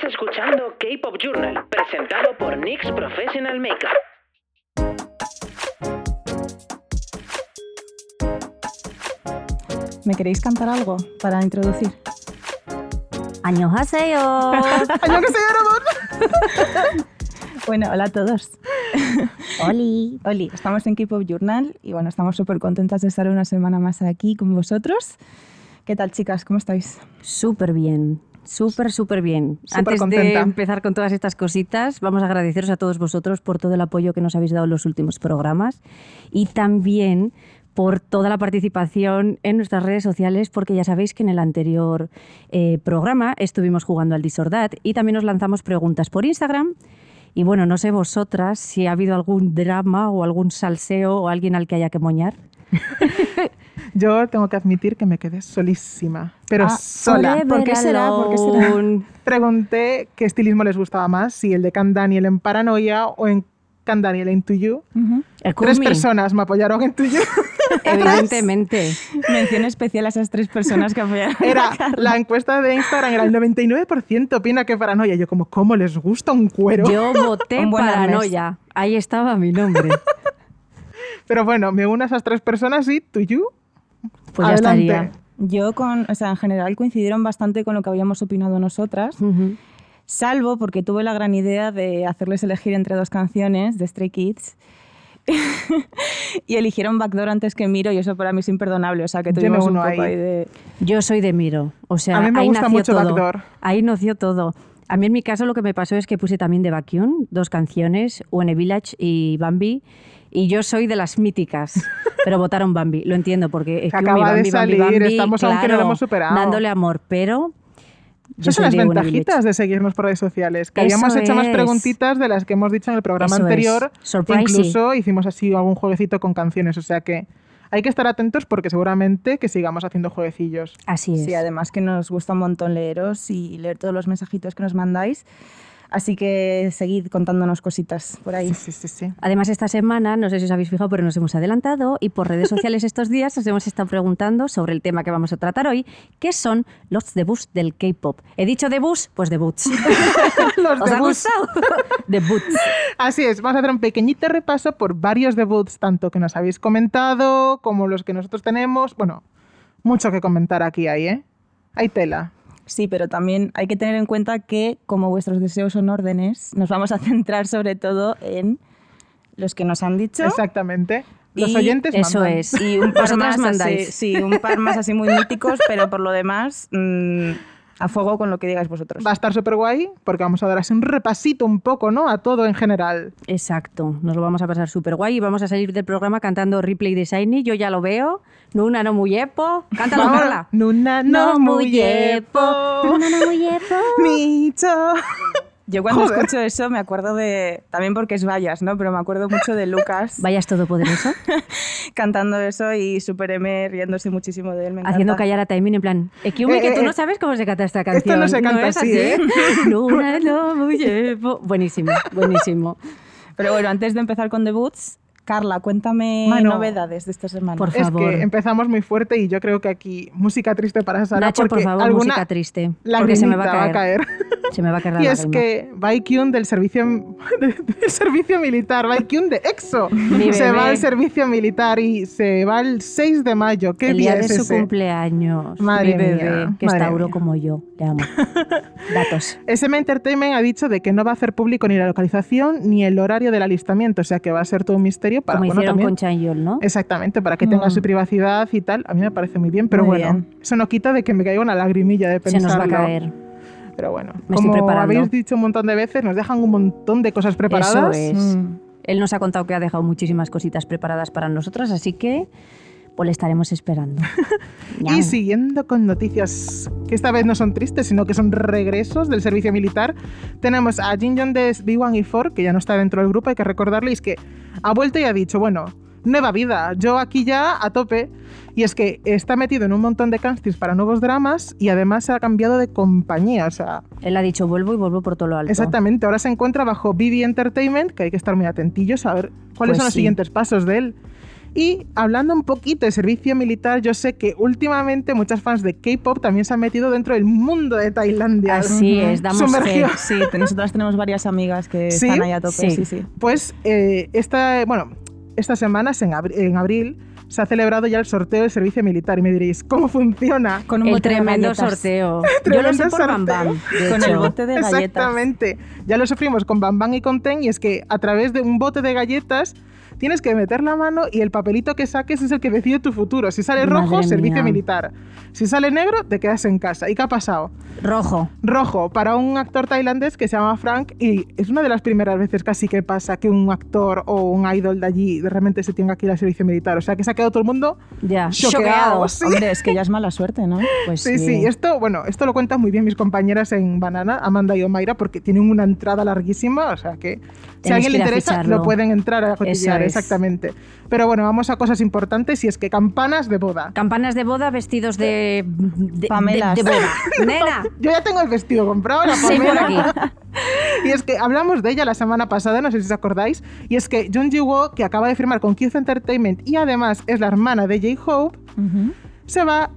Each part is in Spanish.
Estás escuchando K-Pop Journal, presentado por NYX Professional Makeup. ¿Me queréis cantar algo para introducir? ¡Añohaseyo! ¡Año que se Bueno, hola a todos. ¡Oli! Oli, estamos en K-Pop Journal y bueno, estamos súper contentas de estar una semana más aquí con vosotros. ¿Qué tal, chicas? ¿Cómo estáis? Súper bien. Súper, súper bien. Súper Antes de contenta. empezar con todas estas cositas, vamos a agradeceros a todos vosotros por todo el apoyo que nos habéis dado en los últimos programas y también por toda la participación en nuestras redes sociales, porque ya sabéis que en el anterior eh, programa estuvimos jugando al Disordad y también nos lanzamos preguntas por Instagram. Y bueno, no sé vosotras si ha habido algún drama o algún salseo o alguien al que haya que moñar. Yo tengo que admitir que me quedé solísima, pero Ah, sola. ¿Por qué será? ¿Por qué será? alone. Pregunté qué estilismo les gustaba más, si el de Can Daniel en Paranoia o en Can Daniel en To You. Tres personas me apoyaron en To You. Evidentemente. Mención especial a esas tres personas que apoyaron. Era la encuesta de Instagram, era el 99% opina que Paranoia. Yo como, ¿cómo les gusta un cuero? Yo voté paranoia. Ahí estaba mi nombre. Pero bueno, me uno a esas tres personas y To You. Pues ya Adelante. estaría. Yo, con, o sea, en general coincidieron bastante con lo que habíamos opinado nosotras, Ujú. salvo porque tuve la gran idea de hacerles elegir entre dos canciones de Stray Kids. y eligieron Backdoor antes que Miro y eso para mí es imperdonable. O sea, que tuvimos un poco ahí. ahí de... Yo soy de Miro. O sea, A mí me ahí gusta nació mucho todo. Backdoor. Ahí nació todo. A mí en mi caso lo que me pasó es que puse también de Baekhyun dos canciones, One Village y Bambi. Y yo soy de las míticas, pero votaron Bambi. Lo entiendo porque es Que acaba de salir, estamos aún que no lo hemos superado. dándole amor, pero Esas son las ventajitas de seguirnos por redes sociales. Que Eso habíamos hecho más es. preguntitas de las que hemos dicho en el programa Eso es. anterior. Incluso hicimos así algún jueguecito con canciones. O sea que hay que estar atentos porque seguramente que sigamos haciendo jueguecillos. Así es. Sí, además que nos gusta un montón leeros y leer todos los mensajitos que nos mandáis. Así que seguid contándonos cositas por ahí. Sí, sí, sí, sí. Además, esta semana, no sé si os habéis fijado, pero nos hemos adelantado y por redes sociales estos días os hemos estado preguntando sobre el tema que vamos a tratar hoy, que son los debuts del K-pop. ¿He dicho debuts? Pues debuts. Los ¿Os ha debuts. gustado? debuts. Así es, vamos a hacer un pequeñito repaso por varios debuts, tanto que nos habéis comentado como los que nosotros tenemos. Bueno, mucho que comentar aquí hay, ¿eh? Hay tela. Sí, pero también hay que tener en cuenta que como vuestros deseos son órdenes, nos vamos a centrar sobre todo en los que nos han dicho. Exactamente. Los Y oyentes Eso mandan. es. Y un par más así, mandáis. sí, un par más así muy míticos, pero por lo demás, mm, a fuego con lo que digáis vosotros. Va a estar súper guay porque vamos a dar así un repasito un poco, ¿no? A todo en general. Exacto. Nos lo vamos a pasar súper guay y vamos a salir del programa cantando Replay de Shiny. Yo ya lo veo. Nuna no muy yepo. Cántalo. Carla. Nuna no muy yepo. Nuna no muy yepo. Micho. Yo cuando Joder. escucho eso me acuerdo de, también porque es vallas, ¿no? Pero me acuerdo mucho de Lucas Vayas todopoderoso. cantando eso y Super M riéndose muchísimo de él. Me Haciendo callar a Taemin en plan, Ekiumi, Eh, que tú eh, no sabes cómo se canta esta canción. esto no se canta es así, ¿eh? Luna, no, muy yepo. Buenísimo, buenísimo. Pero bueno, antes de empezar con debuts, Carla, cuéntame Mano. novedades de esta semana. Por Es favor. que empezamos muy fuerte y yo creo que aquí música triste para Sara Nacho, por favor, alguna música triste. Porque se me va a caer. Se me va a caer la Y es que Baekhyun del servicio, del servicio militar, Baekhyun de EXO, se va al servicio militar y se va el 6 de mayo. ¿Qué el día día de es su ese? cumpleaños. Madre mi bebé, mía, que es madre Tauro mía. como yo. Le amo. Datos. SM Entertainment ha dicho de que no va a hacer público ni la localización ni el horario del alistamiento, o sea que va a ser todo un misterio para como bueno, hicieron también- con Chanyol, ¿no? Exactamente, para que tenga Mm. su privacidad y tal. A mí me parece muy bien, pero Muy bueno, bien. eso no quita de que me caiga una lagrimilla de Se pensarlo. nos va a caer. Pero bueno, Me estoy como preparando. habéis dicho un montón de veces, nos dejan un montón de cosas preparadas. Eso es. Mm. Él nos ha contado que ha dejado muchísimas cositas preparadas para nosotras, así que pues le estaremos esperando. Y siguiendo con noticias que esta vez no son tristes, sino que son regresos del servicio militar, tenemos a Jin Young de B1 y 4, que ya no está dentro del grupo, hay que recordarles que ha vuelto y ha dicho, bueno, nueva vida, yo aquí ya a tope. Y es que está metido en un montón de castings para nuevos dramas y además se ha cambiado de compañía, o sea, Él ha dicho vuelvo y vuelvo por todo lo alto. exactamente, ahora se encuentra bajo BB Entertainment, que hay que estar muy atentillos a ver cuáles Pues son los sí. siguientes pasos de él. Y hablando un poquito de servicio militar, yo sé que últimamente muchas fans de K-pop también se han metido dentro del mundo de Tailandia. Así es, damos Sumergido. fe. Sí, nosotras tenemos varias amigas que ¿Sí? están ahí a tope. Sí. Sí, sí. Pues eh, esta, bueno, estas semanas, en, abri- en abril, se ha celebrado ya el sorteo del servicio militar. Y me diréis, ¿cómo funciona? Con un El bote de tremendo galletas. sorteo. Yo lo sé por Bam sorteo. Bam. de Con el bote de galletas. Exactamente. Ya lo sufrimos con Bam Bam y con Ten y es que a través de un bote de galletas tienes que meter la mano y el papelito que saques es el que decide tu futuro. Si sale rojo, Madre servicio mía. militar. Si sale negro, te quedas en casa. ¿Y qué ha pasado? Rojo. Rojo para un actor tailandés que se llama Frank y es una de las primeras veces casi que pasa que un actor o un idol de allí de repente se tenga que ir al servicio militar. O sea que se ha quedado todo el mundo Ya. choqueado. Sí. Hombre, es que ya es mala suerte, ¿no? Pues Sí, sí, esto, bueno, esto lo cuentan muy bien mis compañeras en Banana, Amanda y Omaira, porque tienen una entrada larguísima, o sea que si a alguien le interesa, lo pueden entrar a cotillear, es. Exactamente. Pero bueno, vamos a cosas importantes y es que campanas de boda. Campanas de boda vestidos de, de, Pamelas. de- de boda. Nena. Yo ya tengo el vestido comprado, la Sí, por aquí. Y es que hablamos de ella la semana pasada, no sé si os acordáis, y es que Jung Ji-woo, que acaba de firmar con Youth Entertainment y además es la hermana de J-Hope, se va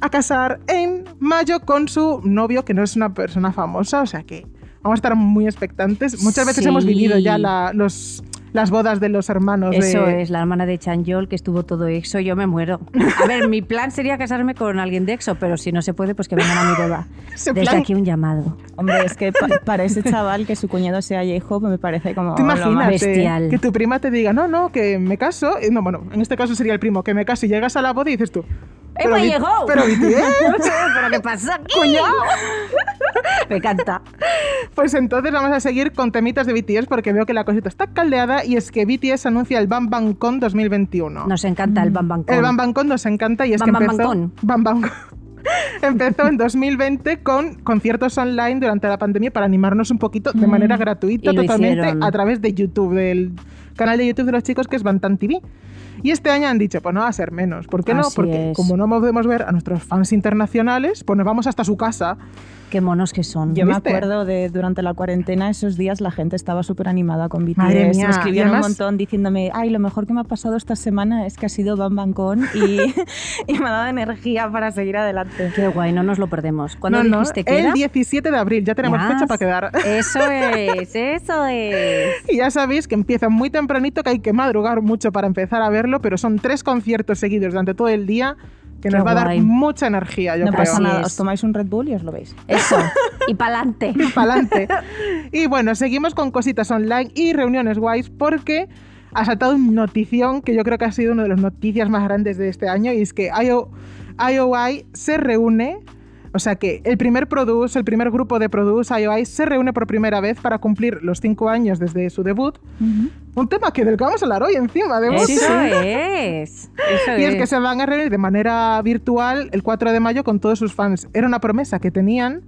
a casar en mayo con su novio, que no es una persona famosa, o sea que vamos a estar muy expectantes. Muchas veces Sí. hemos vivido ya la- los, las bodas de los hermanos. Eso de... es, la hermana de Chanjol, que estuvo todo EXO, yo me muero. A ver, mi plan sería casarme con alguien de EXO, pero si no se puede, pues que vengan a mi boda. Desde plan- aquí un llamado. Hombre, es que pa- para ese chaval que su cuñado sea J-Hope me parece como. ¿Te imaginas bestial. que tu prima te diga, no, no, que me caso? Eh, No, bueno, en este caso sería el primo, que me caso y llegas a la boda y dices tú. ¡Eh, me Bi- llegó! Pero BTS, ¿Pero qué pasa aquí? Me encanta. Pues entonces vamos a seguir con temitas de BTS porque veo que la cosita está caldeada y es que BTS anuncia el Bam Bam Con 2021. Nos encanta el Bam Bam Con. El Bam Bam Con nos encanta y es que empezó... Bam Bam Con. Empezó en 2020 con conciertos online durante la pandemia para animarnos un poquito de manera gratuita Mm. Y lo totalmente hicieron. a través de YouTube, del canal de YouTube de los chicos que es Bantan TV. Y este año han dicho, pues no va a ser menos. ¿Por qué no? Así Porque es. como no podemos ver a nuestros fans internacionales, pues nos vamos hasta su casa. Qué monos que son. Yo me ¿Viste? acuerdo de durante la cuarentena, esos días la gente estaba súper animada con BTS. Madre mía, Me escribían y además- un montón diciéndome, ay, lo mejor que me ha pasado esta semana es que ha sido Bam Bam Con y, y me ha dado energía para seguir adelante. Qué guay, no nos lo perdemos. ¿Cuándo no, no, dijiste que el era? 17 de abril, ya tenemos Yes. fecha para quedar. Eso es, eso es. Y ya sabéis que empieza muy tempranito, que hay que madrugar mucho para empezar a verlo, pero son tres conciertos seguidos durante todo el día que Qué nos va a dar mucha energía, yo no creo. pasa nada, os tomáis un Red Bull y os lo veis. Eso. Y pa'lante. Pa'lante. y bueno, seguimos con cositas online y reuniones guays porque ha saltado una notición que yo creo que ha sido una de las noticias más grandes de este año y es que IO, IOI se reúne, o sea que el primer Produce, el primer grupo de Produce, IOI, se reúne por primera vez para cumplir los cinco años desde su debut. Un tema que del que vamos a hablar hoy encima, de Eso es. Eso Y es que se van a reunir de manera virtual el 4 de mayo con todos sus fans. Era una promesa que tenían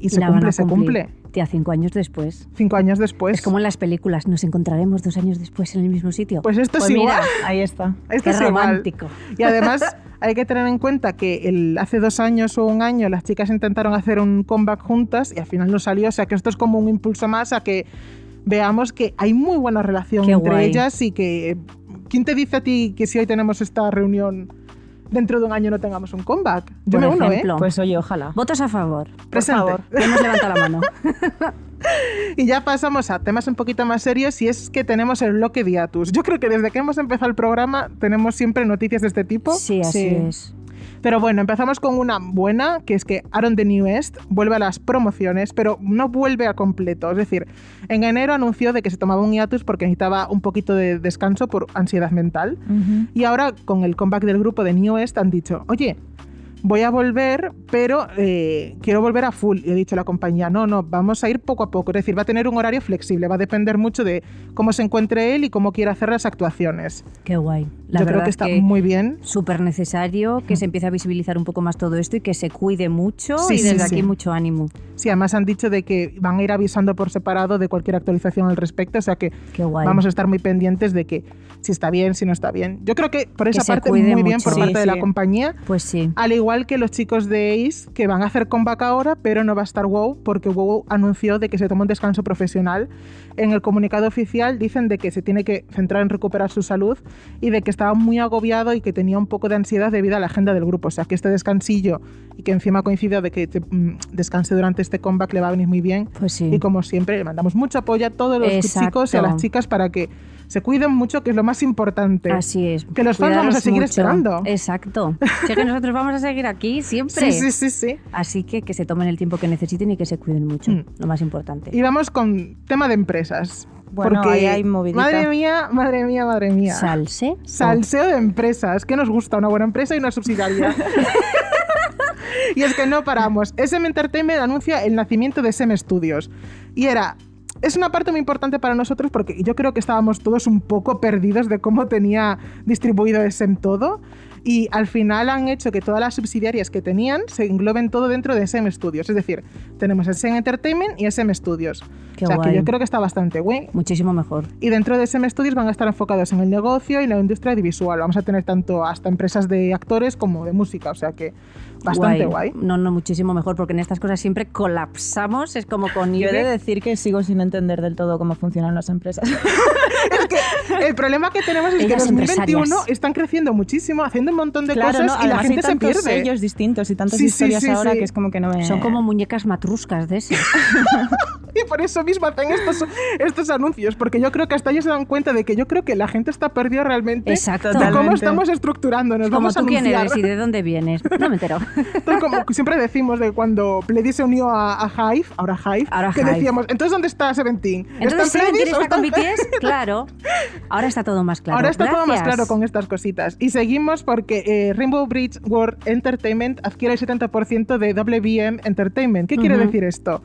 y, Y se la van cumple, a se cumple. Tía, cinco años después. Cinco años después. Es como en las películas, nos encontraremos dos años después en el mismo sitio. Pues esto Pues es mira, igual. ahí está. Esto Qué es igual. romántico. Y además hay que tener en cuenta que el, hace dos años o un año las chicas intentaron hacer un comeback juntas y al final no salió. O sea que esto es como un impulso más a que veamos que hay muy buena relación Qué entre guay. ellas y que... ¿Quién te dice a ti que si hoy tenemos esta reunión dentro de un año no tengamos un comeback? Yo Por me uno, ¿eh? ejemplo. Pues oye, ojalá. Votos a favor. Presente. favor. ¿Quién nos levanta la mano? Y ya pasamos a temas un poquito más serios y es que tenemos el bloque Diatus. Yo creo que desde que hemos empezado el programa tenemos siempre noticias de este tipo. Sí, así Sí. es. Pero bueno, empezamos con una buena, que es que Aaron the New West vuelve a las promociones, pero no vuelve a completo. Es decir, en enero anunció de que se tomaba un hiatus porque necesitaba un poquito de descanso por ansiedad mental. Y ahora, con el comeback del grupo de New West, han dicho, oye, voy a volver, pero eh, quiero volver a full. Y he dicho a la compañía, no, no, vamos a ir poco a poco. Es decir, va a tener un horario flexible, va a depender mucho de cómo se encuentre él y cómo quiera hacer las actuaciones. Qué guay. La Yo verdad creo que es está muy bien. súper necesario que se empiece a visibilizar un poco más todo esto y que se cuide mucho Sí, y desde sí. aquí mucho ánimo. Sí, además han dicho de que van a ir avisando por separado de cualquier actualización al respecto, o sea que vamos a estar muy pendientes de que si está bien, si no está bien. Yo creo que por esa parte muy bien mucho. por parte de la compañía. Pues sí. Al igual que los chicos de Ace, que van a hacer comeback ahora, pero no va a estar WoW, porque WoW anunció de que se toma un descanso profesional. En el comunicado oficial dicen de que se tiene que centrar en recuperar su salud y de que estaba muy agobiado y que tenía un poco de ansiedad debido a la agenda del grupo. O sea, que este descansillo y que encima coincidió de que te- mm, descanse durante este comeback le va a venir muy bien. Pues sí. Y como siempre, le mandamos mucho apoyo a todos los Exacto. chicos y a las chicas para que se cuiden mucho, que es lo más importante. Así es. Que los fans vamos a seguir mucho. esperando. Exacto. Sé que nosotros vamos a seguir aquí siempre. Sí, sí, sí, sí. Así que que se tomen el tiempo que necesiten y que se cuiden mucho. Mm. Lo más importante. Y vamos con tema de empresas. Bueno, porque, ahí hay movidita. Madre mía, madre mía, madre mía. ¿Salse? Salseo de empresas. que nos gusta? Una buena empresa y una subsidiaria. y es que no paramos. SM Entertainment anuncia el nacimiento de SM Studios. Y era. Es una parte muy importante para nosotros porque yo creo que estábamos todos un poco perdidos de cómo tenía distribuido SM todo. Y al final han hecho que todas las subsidiarias que tenían se engloben todo dentro de SM Studios. Es decir, tenemos SM Entertainment y SM Studios. Qué o sea guay. que yo creo que está bastante güey. Muchísimo mejor. Y dentro de SM Studios van a estar enfocados en el negocio y la industria audiovisual. Vamos a tener tanto hasta empresas de actores como de música, o sea que bastante guay. No, no, muchísimo mejor, porque en estas cosas siempre colapsamos. Es como con Yo he de decir que sigo sin entender del todo cómo funcionan las empresas. El problema que tenemos es que en Ellas 2021 empresarias. están creciendo muchísimo, haciendo un montón de cosas y la gente se tantos pierde. sellos distintos y tantas Sí, historias sí, ahora sí. que es como que no me... Son como muñecas matruscas de ese. Y por eso mismo hacen estos, estos anuncios, porque yo creo que hasta ellos se dan cuenta de que yo creo que la gente está perdida realmente Exacto. de cómo estamos estructurándonos. Como Vamos a tú quién anunciar. eres y de dónde vienes. No me entero. Entonces, como siempre decimos de cuando Pledis se unió a, a Hive, ahora Hive, Ahora que Hive. decíamos, entonces ¿dónde está Seventeen? Entonces, ¿Está ¿sí, en Pledis ¿quieres o estar con está en BTS? Claro. Ahora está todo más claro. Ahora está todo más claro con estas cositas. Y seguimos porque eh, Rainbow Bridge World Entertainment adquiere el 70% de WBM Entertainment. ¿Qué quiere decir esto?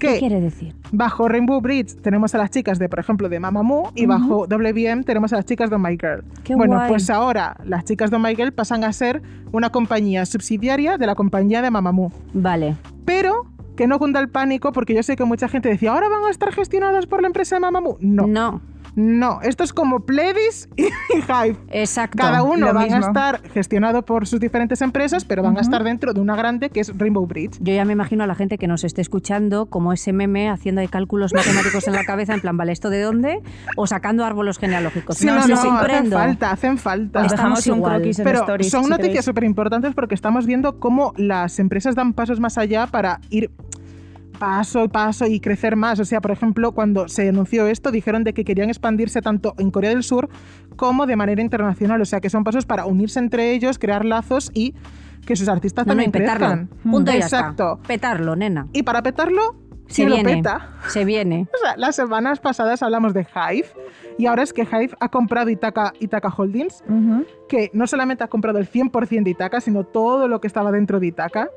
¿Qué quiere decir? bajo Rainbow Bridge tenemos a las chicas de, por ejemplo, de Mamamoo y bajo WBM tenemos a las chicas de Oh My Girl. Qué bueno, guay. pues ahora las chicas de Oh My Girl pasan a ser una compañía subsidiaria de la compañía de Mamamoo. Vale. Pero que no cunda el pánico porque yo sé que mucha gente decía, ¿ahora van a estar gestionadas por la empresa de Mamamoo? No, no. No. Esto es como Pledis y Hive. Exacto. Cada uno lo van a mismo. estar gestionado por sus diferentes empresas, pero van a estar dentro de una grande que es Rainbow Bridge. Yo ya me imagino a la gente que nos esté escuchando como ese meme haciendo ahí cálculos matemáticos en la cabeza, en plan, ¿vale, esto de dónde? O sacando árboles genealógicos. Sí, no, os no, hacen comprendo. falta, hacen falta. Os Estamos dejamos un igual. croquis en Pero stories, son si noticias súper importantes porque estamos viendo cómo las empresas dan pasos más allá para ir paso y paso y crecer más. O sea, por ejemplo, cuando se anunció esto, dijeron de que querían expandirse tanto en Corea del Sur como de manera internacional. O sea, que son pasos para unirse entre ellos, crear lazos y que sus artistas No, no, también petarlo. crezcan. Punto Exacto. Petarlo, nena. Y para petarlo, Se ¿quién lo viene. peta? Se viene. O sea, las semanas pasadas hablamos de Hive y ahora es que Hive ha comprado Itaca, Itaca Holdings, Ujú. que no solamente ha comprado el 100% de Itaca, sino todo lo que estaba dentro de Itaca.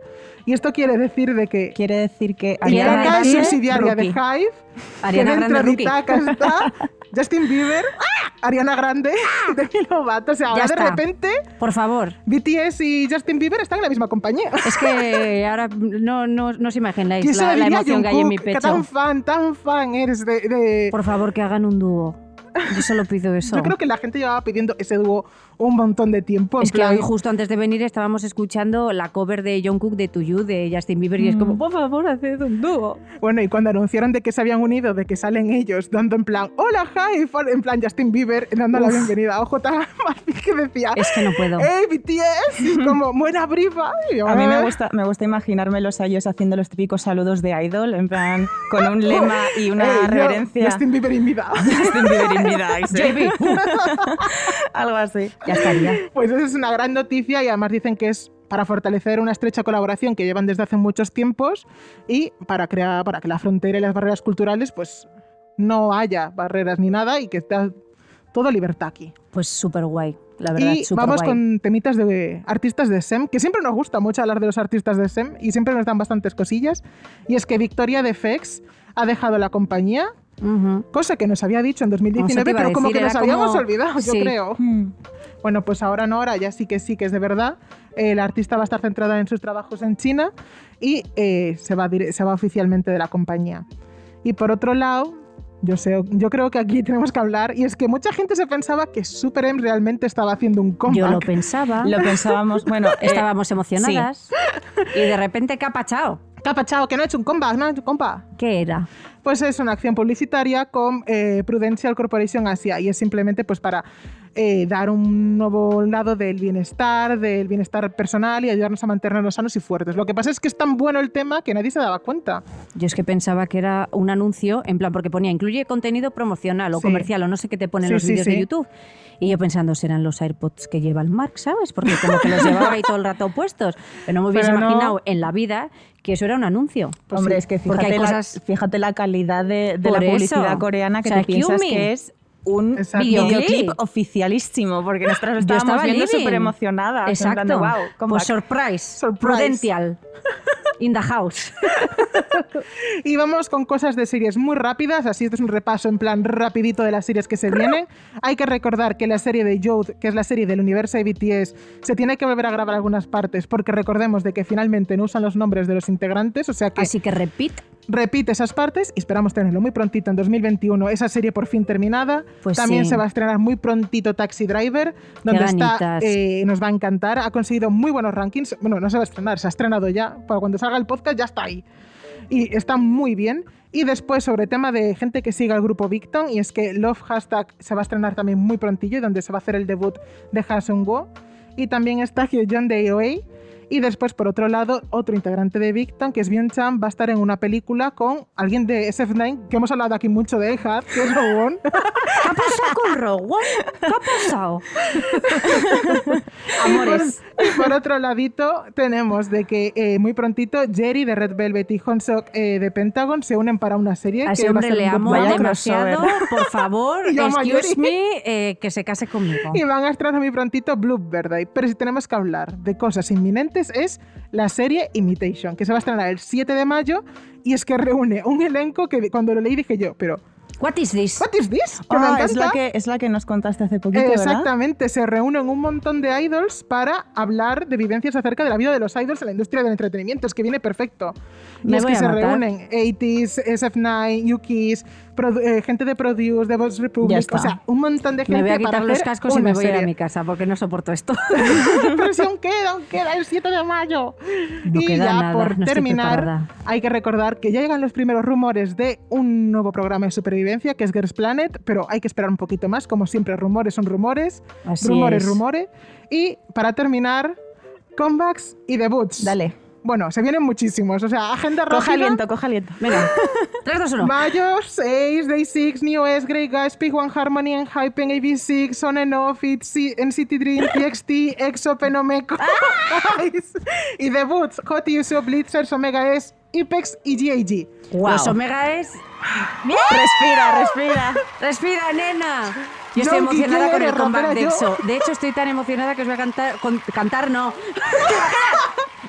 Y esto quiere decir de que Quiere decir que Ariana Itaca es Grande, subsidiaria de rookie. Hive, Ariana que dentro Grande de. Itaca está Justin Bieber, Ariana Grande, Demi Lovato. O sea, ahora de repente Por favor. BTS y Justin Bieber están en la misma compañía. Es que ahora no, no, no os imagináis ¿Quién se la, la emoción que hay en mi? Que pecho. tan fan, tan fan eres de... de- Por favor, que hagan un dúo. Yo solo pido eso. Yo creo que la gente llevaba pidiendo ese dúo un montón de tiempo. Es que hoy, justo antes de venir, estábamos escuchando la cover de Jungkook de To You de Justin Bieber y es Mm. como, por favor, haced un dúo. Bueno, y cuando anunciaron de que se habían unido, de que salen ellos dando en plan, hola, hi, en plan Justin Bieber, dando la Uf. bienvenida a OJ que decía, Es que no puedo. ¡Hey, BTS! Y como, buena brifa. Yo, A mí me "Ah". gusta, me gusta imaginármelos a ellos haciendo los típicos saludos de idol, en plan, con un lema y una "Hey, yo, reverencia. Justin Bieber in vida. Justin Bieber uh, Algo así. ya estaría. Pues eso es una gran noticia y además dicen que es para fortalecer una estrecha colaboración que llevan desde hace muchos tiempos y para, crear, para que la frontera y las barreras culturales pues no haya barreras ni nada y que esté todo libertad aquí. Pues súper guay, la verdad, Y súper vamos guay. con temitas de artistas de SEM, que siempre nos gusta mucho hablar de los artistas de SEM y siempre nos dan bastantes cosillas. Y es que Victoria de FX ha dejado la compañía, Ujú. cosa que nos había dicho en Eso te 2019, iba a pero como decir, que nos habíamos como- olvidado, yo Sí. creo. Hmm. Bueno, pues ahora no, ahora ya sí que sí que es de verdad. El artista va a estar centrada en sus trabajos en China y eh, se, va, se va oficialmente de la compañía. Y por otro lado, yo, sé, yo creo que aquí tenemos que hablar, y es que mucha gente se pensaba que Super M realmente estaba haciendo un comeback. Yo lo pensaba. Lo pensábamos, bueno, eh, Estábamos emocionadas y de repente ¿qué ha pachado? Que no ha hecho un comeback, no hecho un comeback. ¿Qué era? Pues es una acción publicitaria con eh, Prudential Corporation Asia y es simplemente pues para eh, dar un nuevo lado del bienestar, del bienestar personal y ayudarnos a mantenernos sanos y fuertes. Lo que pasa es que es tan bueno el tema que nadie se daba cuenta. Yo es que pensaba que era un anuncio, en plan, porque ponía incluye contenido promocional o Sí. comercial o no sé qué te ponen Sí, los sí, vídeos de. YouTube. Y yo pensando, serán los AirPods que lleva el Mark, ¿sabes? Porque como que los llevaba ahí todo el rato puestos. Pero no me hubiese Pero no. imaginado en la vida que eso era un anuncio. Pues Hombre, sí, es que fíjate, hay la, cosas- fíjate la calidad de, de la publicidad coreana que O sea, te piensas que es un videoclip oficialísimo, porque nosotros Yo estábamos estaba viendo súper emocionadas. Exacto. wow, pues surprise. Surprise. Prudential. In the house. Y vamos con cosas de series muy rápidas, así esto es un repaso en plan rapidito de las series que se vienen. Hay que recordar que la serie de Youth, que es la serie del universo de BTS, se tiene que volver a grabar algunas partes porque recordemos de que finalmente no usan los nombres de los integrantes, o sea que Así que repeat. Repite esas partes y esperamos tenerlo muy prontito en 2021, esa serie por fin terminada. Pues También sí. se va a estrenar muy prontito Taxi Driver, donde está, eh, nos va a encantar. Ha conseguido muy buenos rankings. Bueno, no se va a estrenar, se ha estrenado ya. Para cuando salga el podcast ya está ahí. Y está muy bien. Y después sobre tema de gente que siga el grupo Victon, y es que Love Hashtag se va a estrenar también muy prontillo, y donde se va a hacer el debut de Hasun Go. Y también está Hyun de. Y después, por otro lado, otro integrante de Victon, que es Byung Chan, va a estar en una película con alguien de SF9, que hemos hablado aquí mucho de Ehad, que es Rowan. ¿Qué ha pasado con Rowan? ¿Qué ha pasado? Amores. Y por otro ladito tenemos de que eh, muy prontito Jerry de Red Velvet y Honsok eh, de Pentagon se unen para una serie. A ese que va hombre ser le un amo demasiado. crossover. Por favor, a excuse me, eh, que se case conmigo. Y van a estrenar muy prontito Bluebird. Pero si tenemos que hablar de cosas inminentes es la serie Imitation, que se va a estrenar el 7 de mayo y es que reúne un elenco que cuando lo leí dije yo, pero What is this? ¿what is this? Que me Ah, es, la que, es la que nos contaste hace poquito, ¿verdad? Exactamente, se reúnen un montón de idols para hablar de vivencias acerca de la vida de los idols en la industria del entretenimiento. Es que viene perfecto. Y es que a se matar. reúnen 80s, SF9, Yukis, produ- eh, gente de Produce, de Vox Republic, o sea, un montón de gente Me voy a para quitar los hacer cascos y me voy a ir a mi casa porque no soporto esto. Pero si aún queda, aún queda el 7 de mayo. No y queda ya nada, por no terminar, hay que recordar que ya llegan los primeros rumores de un nuevo programa de supervivencia que es Girls Planet, pero hay que esperar un poquito más. Como siempre, rumores son rumores, Así rumores, es. rumores. Y para terminar, comebacks y debuts. Dale. Bueno, se vienen muchísimos. O sea, agenda rápida. Coja aliento, coja aliento. Venga, 3, 2, 1. Mayo 6, Day 6, New S, Grey Guys, Big One Harmony, Enhypen, AB6, On and Off, NCT Dream, TXT, EXO, Penomeco, Ice. y debuts, Hot Yuso, Blitzers, Omega S, Ipex y GAG. Los Omega es... Respira, respira. ¡Respira, nena! Yo estoy emocionada ¿quién con el comeback de EXO. De hecho, estoy tan emocionada que os voy a cantar... con- cantar, no.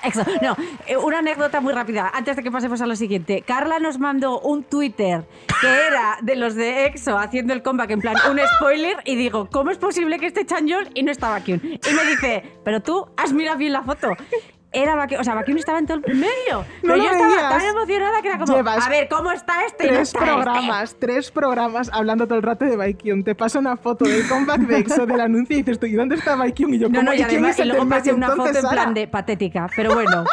EXO. No, eh, una anécdota muy rápida, antes de que pasemos a lo siguiente. Carla nos mandó un Twitter que era de los de EXO haciendo el comeback, en plan, un spoiler, y digo, ¿cómo es posible que esté Chanyeol y no está Baekhyun? Y me dice, pero tú has mirado bien la foto. Era Baekhyun, o sea, Baekhyun estaba en todo el medio. Pero lo yo estaba veías. tan emocionada que era como, Llevas a ver, ¿cómo está este y no Tres este? programas, tres programas hablando todo el rato de Baekhyun. Te paso una foto del comeback de EXO del anuncio y dices ¿y dónde está Baekhyun? Y yo, No, ¿cómo? no, y quién además, y luego pasé una foto en plan Sara? de patética, pero bueno.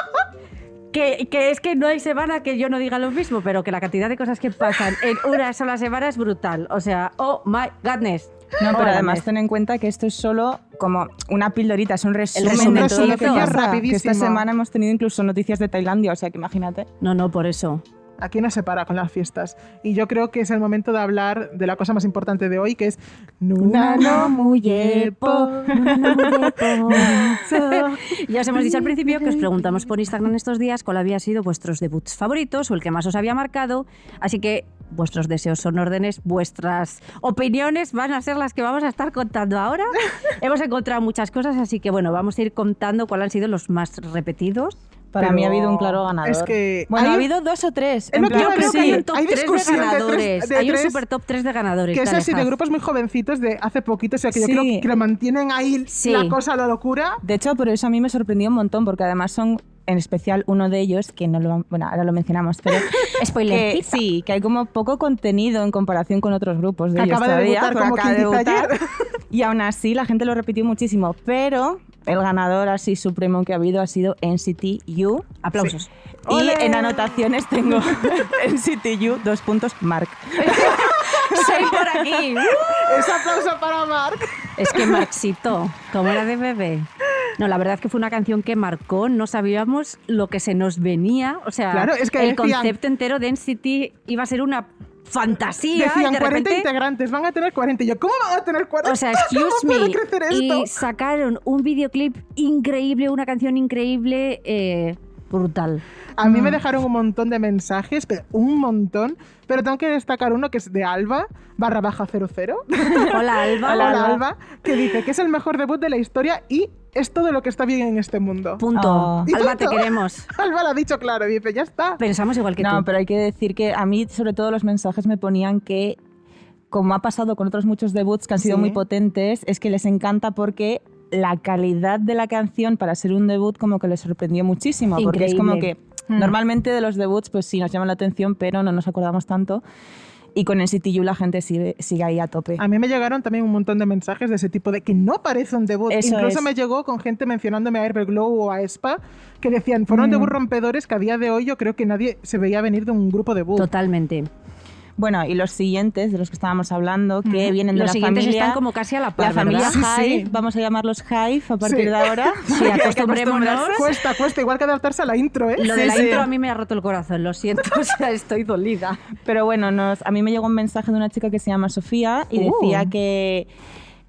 Que, que es que no hay semana que yo no diga lo mismo, pero que la cantidad de cosas que pasan en una sola semana es brutal. O sea, oh my godness. No, pero además ten en cuenta que esto es solo como una pildorita, es un resumen, resumen, de todo lo que pasa. Que esta semana hemos tenido incluso noticias de Tailandia, o sea que imagínate. No, no, por eso. Aquí no se para con las fiestas. Y yo creo que es el momento de hablar de la cosa más importante de hoy, que es Nuna no muyepo. Ya os hemos dicho al principio que os preguntamos por Instagram estos días cuál había sido vuestros debuts favoritos o el que más os había marcado. Así que vuestros deseos son órdenes, vuestras opiniones van a ser las que vamos a estar contando ahora. Hemos encontrado muchas cosas, así que bueno, vamos a ir contando cuáles han sido los más repetidos. Para Pero mí ha habido un claro ganador. Es que bueno, hay- ha habido dos o tres. En plan, Yo creo que hay un top hay 3 de discusión de tres- ganadores. de hay un super top 3 de ganadores. Que es así, de grupos muy jovencitos de hace poquito, o sea que yo Sí. creo que lo mantienen ahí Sí. la cosa, la locura. De hecho, por eso a mí me sorprendió un montón, porque además son, en especial uno de ellos, que no lo, bueno, ahora lo mencionamos, pero Spoiler. que, sí, que hay como poco contenido en comparación con otros grupos de Que ellos acaba de todavía, debutar, como acaba de debutar. Y aún así la gente lo repitió muchísimo, pero el ganador así supremo que ha habido ha sido NCT U. Aplausos. Y en anotaciones tengo NCT U, dos puntos, Mark. Soy por aquí. Ese aplauso para Mark. Es que Marxito, como era de bebé. No, la verdad es que fue una canción que marcó, no sabíamos lo que se nos venía. O sea, Claro, es que el decían- concepto entero de NCT iba a ser una fantasía. Decían y de 40 repente, integrantes, van a tener 40. Y yo, ¿cómo van a tener 40? O sea, excuse ¿Cómo puede me. crecer esto? Y sacaron un videoclip increíble, una canción increíble, eh, brutal. A mí me dejaron un montón de mensajes, pero un montón. Pero tengo que destacar uno que es de Alba, barra baja 00. Hola, Alba. Hola, Alba. que dice que es el mejor debut de la historia y es todo lo que está bien en este mundo. Punto. Oh. Y Alba, te queremos. Alba lo ha dicho claro, dice, ya está. Pensamos igual que No, tú. pero hay que decir que a mí, sobre todo, los mensajes me ponían que, como ha pasado con otros muchos debuts que han sido Sí. muy potentes, es que les encanta porque la calidad de la canción para ser un debut como que les sorprendió muchísimo. Porque es como que Increíble. Mm. normalmente de los debuts, pues sí, nos llaman la atención, pero no nos acordamos tanto. Y con NCT U la gente sigue, sigue ahí a tope. A mí me llegaron también un montón de mensajes de ese tipo de que no parece un debut. Eso Incluso es. me llegó con gente mencionándome a Everglow o a Espa que decían, fueron Mm. debut rompedores que a día de hoy yo creo que nadie se veía venir de un grupo debut. Totalmente. Bueno, y los siguientes de los que estábamos hablando, que vienen de Los la siguientes familia... están como casi a la par, La familia Hive, sí. vamos a llamarlos Hive a partir Sí. de ahora. Sí, acostumbrémonos. Cuesta, cuesta, igual que adaptarse a la intro, ¿eh? Lo de la sí. intro a mí me ha roto el corazón, lo siento, o sea, estoy dolida. Pero bueno, nos, a mí me llegó un mensaje de una chica que se llama Sofía y Uh. decía que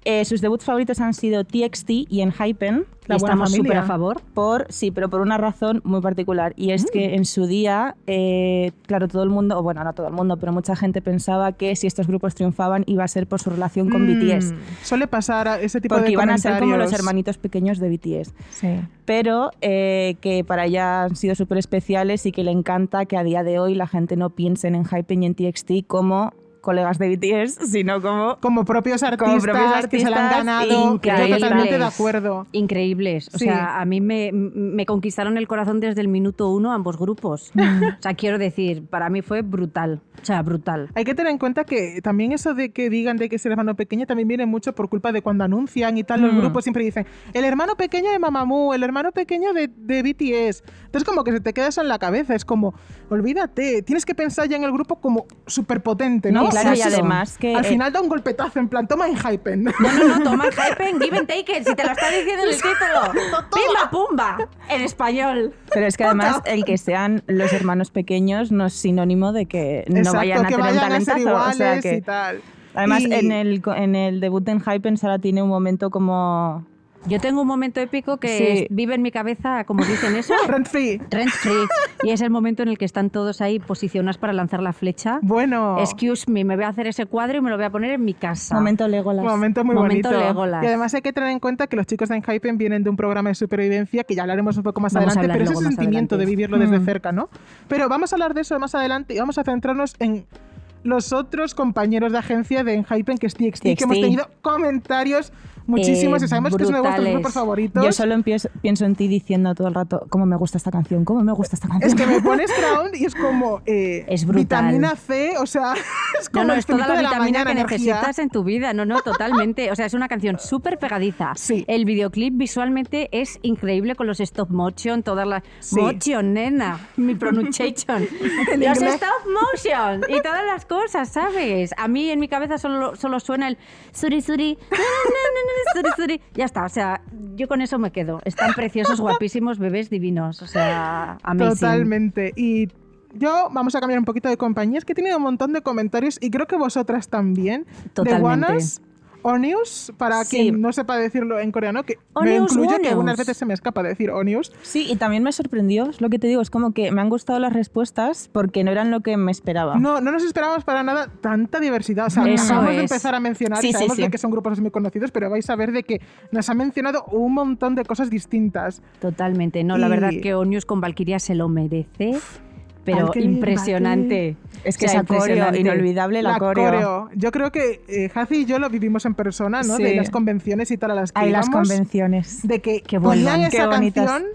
eh, sus debuts favoritos han sido TXT y Enhypen. La y buena estamos súper a favor. Por, sí, pero por una razón muy particular. Y Mm. es que en su día, eh, claro, todo el mundo, o bueno, no todo el mundo, pero mucha gente pensaba que si estos grupos triunfaban iba a ser por su relación con Mm, BTS. Suele pasar a ese tipo Porque de iban a ser como los hermanitos pequeños de BTS. Sí. pero eh, que para ella han sido súper especiales y que le encanta que a día de hoy la gente no piense en Hypen y en TXT como colegas de BTS, sino como... Como propios artistas, Como propios que se la han ganado. Yo increíbles. totalmente de acuerdo. Increíbles. O Sí. sea, a mí me, me conquistaron el corazón desde el minuto uno ambos grupos. o sea, quiero decir, para mí fue brutal. O sea, brutal. Hay que tener en cuenta que también eso de que digan de que es el hermano pequeño también viene mucho por culpa de cuando anuncian y tal. Los Mm. grupos siempre dicen el hermano pequeño de Mamamoo, el hermano pequeño de, de BTS. Entonces, como que se te queda eso en la cabeza. Es como, olvídate, tienes que pensar ya en el grupo como súper potente, ¿no? Claro, y además que... Al eh, final da un golpetazo, en plan, toma en hypen. No, no, no, toma en Give and Take It, si te lo está diciendo en el título. ¡Pimba, pumba! En español. pero es que además el que sean los hermanos pequeños no es sinónimo de que no Exacto, vayan a que tener un vayan a ser talentazo. iguales o sea que, y tal. Además, Y- en, el, en el debut de Hypen, Sara tiene un momento como... Yo tengo un momento épico que Sí. es- vive en mi cabeza, como dicen eso, Rent free. rent free. Y es el momento en el que están todos ahí posicionados para lanzar la flecha. Bueno. Excuse me, me voy a hacer ese cuadro y me lo voy a poner en mi casa. Momento Legolas. Momento muy Momento bonito. Legolas. Y además hay que tener en cuenta que los chicos de Enhypen vienen de un programa de supervivencia que ya hablaremos un poco más Vamos adelante, pero ese sentimiento adelante. de vivirlo desde Mm. cerca, ¿no? Pero vamos a hablar de eso más adelante y vamos a centrarnos en los otros compañeros de agencia de Enhypen, que es TXT, que TXT. hemos tenido comentarios muchísimos Eh, y sabemos que es uno de vuestros grupos favoritos. Yo solo empiezo- pienso en ti diciendo todo el rato cómo me gusta esta canción, cómo me gusta esta canción. Es que me pones Crown y es como eh, Es brutal. vitamina C, o sea, es como No, no, es toda la de vitamina mañana, que energía. necesitas en tu vida. No, no, totalmente. O sea, es una canción súper pegadiza. Sí. El videoclip visualmente es increíble con los stop motion, todas las... Sí. Motion, nena. Mi pronunciation. Los stop motion y todas las cosas, ¿sabes? A mí en mi cabeza solo, solo suena el suri suri, na, suri suri. Ya está, o sea, yo con eso me quedo. Están preciosos, guapísimos, bebés divinos. O sea, amazing. Totalmente. Y yo vamos a cambiar un poquito de compañías que he tenido un montón de comentarios y creo que vosotras también. De Totalmente. Guanas, Onius, para Sí. quien no sepa decirlo en coreano, que me Onius, incluyo que algunas veces se me escapa decir Onius. Sí, y también me sorprendió, es lo que te digo, es como que me han gustado las respuestas porque no eran lo que me esperaba. No, no nos esperábamos para nada tanta diversidad. O sea, Eso acabamos de empezar a mencionar Sí, y sí, sabemos sí. de que son grupos muy conocidos, pero vais a ver de que nos han mencionado un montón de cosas distintas. Totalmente. No, la verdad que Onius con Valkyria se lo merece, pero Valkyrie, impresionante. Es que O sea, esa coreo, inolvidable la, coreo. Yo creo que eh, Hazi y yo lo vivimos en persona, ¿no? Sí. De las convenciones y tal a las que Hay las íbamos, convenciones. De que Que ponían esa bonitas. canción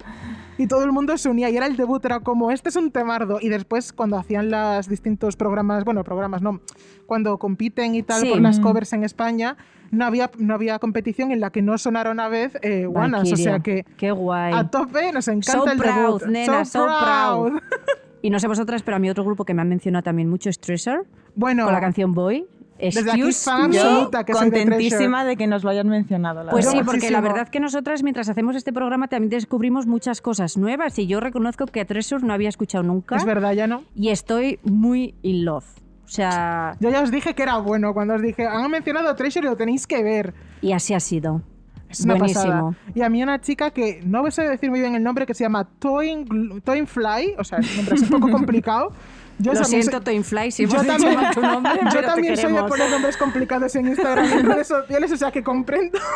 y todo el mundo se unía y era el debut, era como, este es un temardo. Y después cuando hacían los distintos programas, bueno, programas no, cuando compiten y tal Sí. por las covers en España, no había, no había competición en la que no sonara una vez eh, Guanas. O sea que Qué guay. a tope nos encanta So el proud, debut. nena, so proud. proud. Y no sé vosotras, pero a mí otro grupo que me han mencionado también mucho es Treasure, Bueno, con la canción Boy. Desde aquí, Excuse fan absoluta. que de contentísima de, que nos lo hayan mencionado. La Pues verdad. sí, porque Muchísimo. la verdad que nosotras mientras hacemos este programa también descubrimos muchas cosas nuevas y yo reconozco que a Treasure no había escuchado nunca es verdad, ya no. y estoy muy in love. O sea, Yo ya os dije que era bueno cuando os dije, han mencionado Treasure y lo tenéis que ver. y así ha sido. Es una Buenísimo. pasada. Y a mí una chica que no sé decir muy bien el nombre, que se llama Toin, Toin Fly, o sea, el nombre es un poco complicado. Yo Lo siento, soy- Toin Fly, si yo también, tu nombre, yo pero te también soy de poner nombres complicados en Instagram y en redes sociales, o sea que comprendo.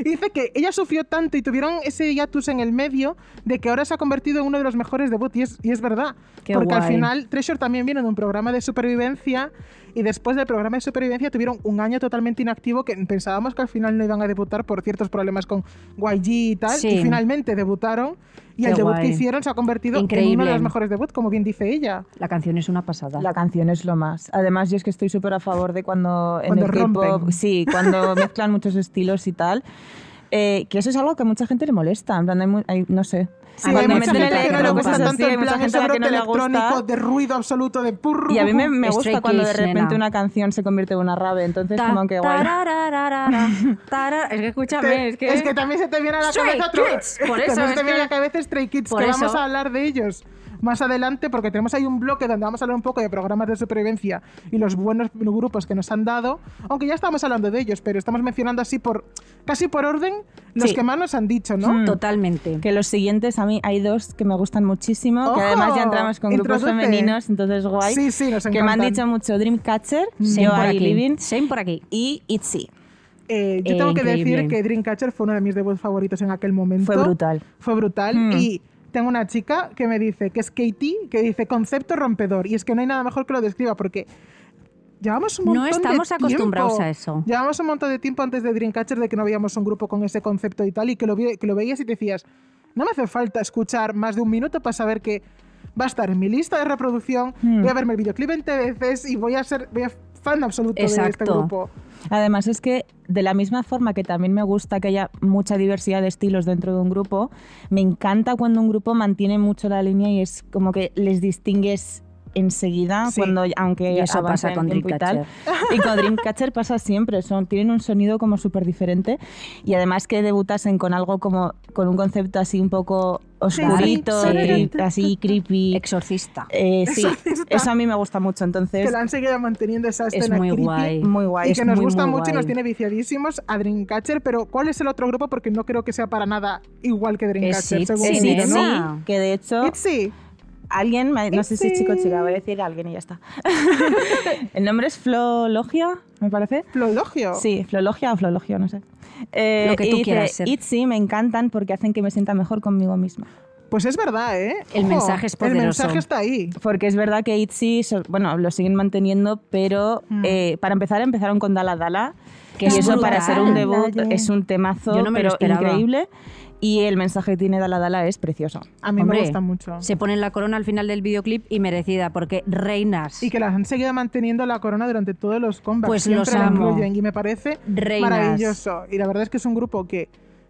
Y dice que ella sufrió tanto y tuvieron ese hiatus en el medio de que ahora se ha convertido en uno de los mejores debuts y es, y es verdad. Qué porque al final Treasure también viene de un programa de supervivencia y después del programa de supervivencia tuvieron un año totalmente inactivo que pensábamos que al final no iban a debutar por ciertos problemas con YG y tal Sí. y finalmente debutaron y Qué el debut guay. que hicieron se ha convertido en uno Increíble. de los mejores debuts, como bien dice ella. La canción es una pasada. La canción es lo más. Además, yo es que estoy súper a favor de cuando en Cuando el K-pop, rompen. sí, cuando mezclan muchos estilos y tal. eh, que eso es algo que a mucha gente le molesta. En plan, hay hay- no sé. Sí, Cuando hay mucha meten gente que no le gusta tanto así, mucha plan ese brote no le electrónico gusta. de ruido absoluto de purru. Y a mí me, me Stray gusta cuando de Kids, repente nena. una canción se convierte en una rave. Entonces, Ta- como que guay. tarararara, tarara. Es que escúchame, Te- es que... también se te viene a la Stray cabeza otro- Kids, por eso, también se es te viene a la cabeza Stray Kids, por que eso. vamos a hablar de ellos más adelante porque tenemos ahí un bloque donde vamos a hablar un poco de programas de supervivencia y los buenos grupos que nos han dado, aunque ya estamos hablando de ellos, pero estamos mencionando así por casi por orden los Sí. que más nos han dicho, ¿no? Mm. Totalmente. Que los siguientes, a mí hay dos que me gustan muchísimo, que ¡Ojo! además ya entramos con grupos Introduce. femeninos, entonces guay. Sí, sí, nos que me han dicho mucho Dreamcatcher, Same Yo por aquí. Living Same por aquí. y Itzy. Eh, yo Eh, tengo que increíble. decir que Dreamcatcher fue uno de mis debuts favoritos en aquel momento. Fue brutal. Fue brutal. Hmm. Y tengo una chica que me dice, que es Katie, que dice concepto rompedor. Y es que no hay nada mejor que lo describa porque llevamos un No montón de estamos acostumbrados tiempo. a eso. Llevamos un montón de tiempo antes de Dreamcatcher de que no veíamos un grupo con ese concepto y tal y que lo, que lo veías y te decías, no me hace falta escuchar más de un minuto para saber que va a estar en mi lista de reproducción, Hmm. voy a verme el videoclip 20 veces y voy a ser voy a fan absoluto de este grupo. Además es que de la misma forma que también me gusta que haya mucha diversidad de estilos dentro de un grupo, me encanta cuando un grupo mantiene mucho la línea y es como que les distingues enseguida Sí. cuando aunque Y eso pasa con tiempo y. Dreamcatcher. y con Dreamcatcher pasa siempre son tienen un sonido como súper diferente y además que debutasen con algo como con un concepto así un poco oscurito Sí. cre- así creepy Exorcista. Eh, sí Exorcista. eso a mí me gusta mucho entonces que la han seguido manteniendo esa Es escena muy creepy guay. muy guay y Es que nos muy, gusta muy mucho y nos guay. tiene viciadísimos a Dreamcatcher, pero ¿cuál es el otro grupo? Porque no creo que sea para nada igual que Dreamcatcher, según es Sí, que de hecho Itzy. Alguien, no sé si chico o chica, voy a decir alguien y ya está. el nombre es Flologia, me parece. Flologio. Sí, Flologia o Flologio, no sé. Eh, Lo que y tú dice, quieras ser. Itzy me encantan porque hacen que me sienta mejor conmigo misma. Pues es verdad, ¿eh? El mensaje es El poderoso. mensaje está ahí. Porque es verdad que Itzy, bueno, lo siguen manteniendo, pero Mm. eh, para empezar empezaron con Dala Dala. Que y es eso para ser un debut Dale. es un temazo, Yo no pero increíble. Y el mensaje que tiene Dala Dala es precioso. A mí Hombre, me gusta mucho. Se ponen la corona al final del videoclip y merecida, porque reinas. Y que las han seguido manteniendo la corona durante todos los comebacks. Pues Siempre los la amo. incluyen y me parece Reinas. maravilloso. Y la verdad es que es un grupo que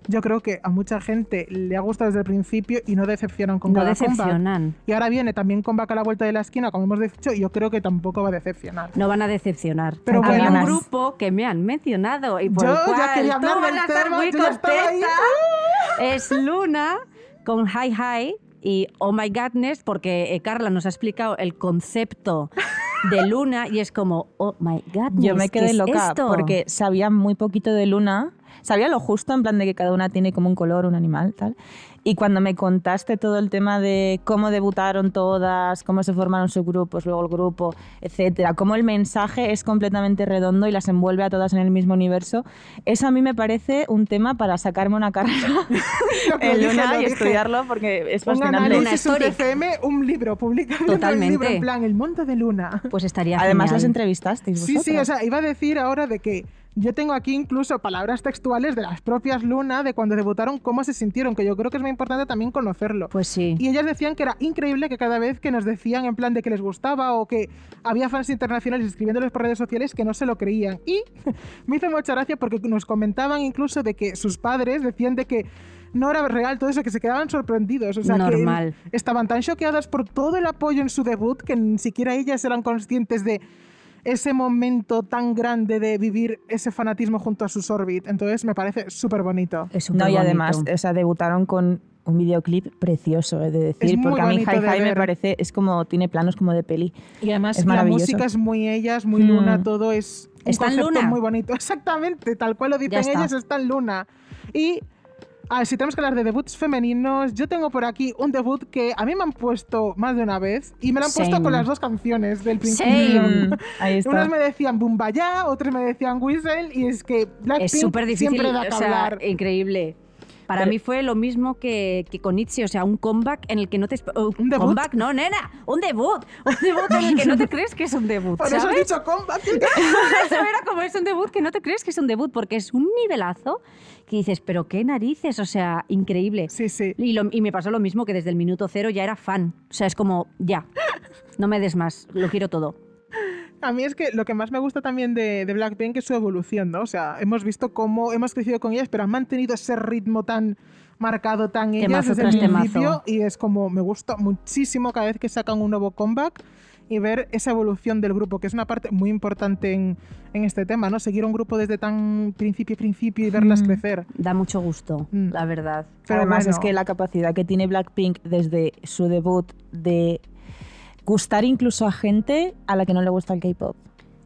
yo creo que a mucha gente le ha gustado desde el principio y no decepcionan con no cada decepcionan. Y ahora viene también comeback a la vuelta de la esquina, como hemos dicho, y yo creo que tampoco va a decepcionar. No van a decepcionar. Pero bueno. un grupo que me han mencionado y por Yo el ya cual quería hablar del vas a estar tema, muy yo ya estaba ahí. contenta. Es Luna con Hi Hi y Oh My Godness, porque eh, Carla nos ha explicado el concepto de Luna y es como, oh my god, Yo me ¿qué quedé es loca esto? porque sabía muy poquito de Luna. Sabía lo justo, en plan de que cada una tiene como un color, un animal, tal. Y cuando me contaste todo el tema de cómo debutaron todas, cómo se formaron sus grupos, luego el grupo, etcétera, cómo el mensaje es completamente redondo y las envuelve a todas en el mismo universo, eso a mí me parece un tema para sacarme una carrera en dije, Luna lo y dije. estudiarlo porque es Un fascinante. Luna Story. UCFM, un libro, publicado Totalmente. un libro en plan El mundo de Luna. Pues estaría Además las genial. entrevistasteis Sí, vosotras. sí, o sea, iba a decir ahora de que yo tengo aquí incluso palabras textuales de las propias Luna, de cuando debutaron, cómo se sintieron, que yo creo que es muy importante también conocerlo. Pues sí. Y ellas decían que era increíble que cada vez que nos decían en plan de que les gustaba o que había fans internacionales escribiéndoles por redes sociales que no se lo creían. Y me hizo mucha gracia porque nos comentaban incluso de que sus padres decían de que no era real todo eso, que se quedaban sorprendidos. O sea, Normal. que estaban tan choqueadas por todo el apoyo en su debut que ni siquiera ellas eran conscientes de ese momento tan grande de vivir ese fanatismo junto a sus Orbit. Entonces me parece súper bonito. Es No, y además, o sea, debutaron con un videoclip precioso, he de decir, Es porque a mí bonito Hi de Hi me parece, es como, tiene planos como de peli. Y además Es la música es muy ellas, muy Mm. Luna, todo es un Está en Luna. muy bonito. Exactamente, tal cual lo dicen ellas, está en Luna. Y a ver, si tenemos que hablar de debuts femeninos, yo tengo por aquí un debut que a mí me han puesto más de una vez y me lo han puesto con las dos canciones del principio. Ahí está. Unas me decían Bumbaya, otras me decían Whistle y es que Blackpink Es súper difícil, siempre da que o sea, hablar. increíble. Para Pero- mí fue lo mismo que, que con Itzy, o sea, un comeback en el que no te... oh, ¿Un debut? Comeback, no, nena, un debut. Un debut en el que no te crees que es un debut, Por eso has ¿sabes? dicho comeback. Eso era como es un debut que no te crees que es un debut porque es un nivelazo que dices, pero qué narices, o sea, increíble. Sí, sí. Y, lo- y me pasó lo mismo que desde el minuto cero ya era fan. O sea, es como, ya, no me des más, lo quiero todo. A mí es que lo que más me gusta también de, de Blackpink es su evolución, ¿no? O sea, hemos visto cómo hemos crecido con ellas, pero han mantenido ese ritmo tan marcado, tan ellas desde el principio y es como me gusta muchísimo cada vez que sacan un nuevo comeback y ver esa evolución del grupo, que es una parte muy importante en, en este tema, ¿no? Seguir un grupo desde tan principio principio y verlas Mm. crecer. Da mucho gusto, Mm. la verdad. Pero Además bueno. es que la capacidad que tiene Blackpink desde su debut de gustar incluso a gente a la que no le gusta el K-pop.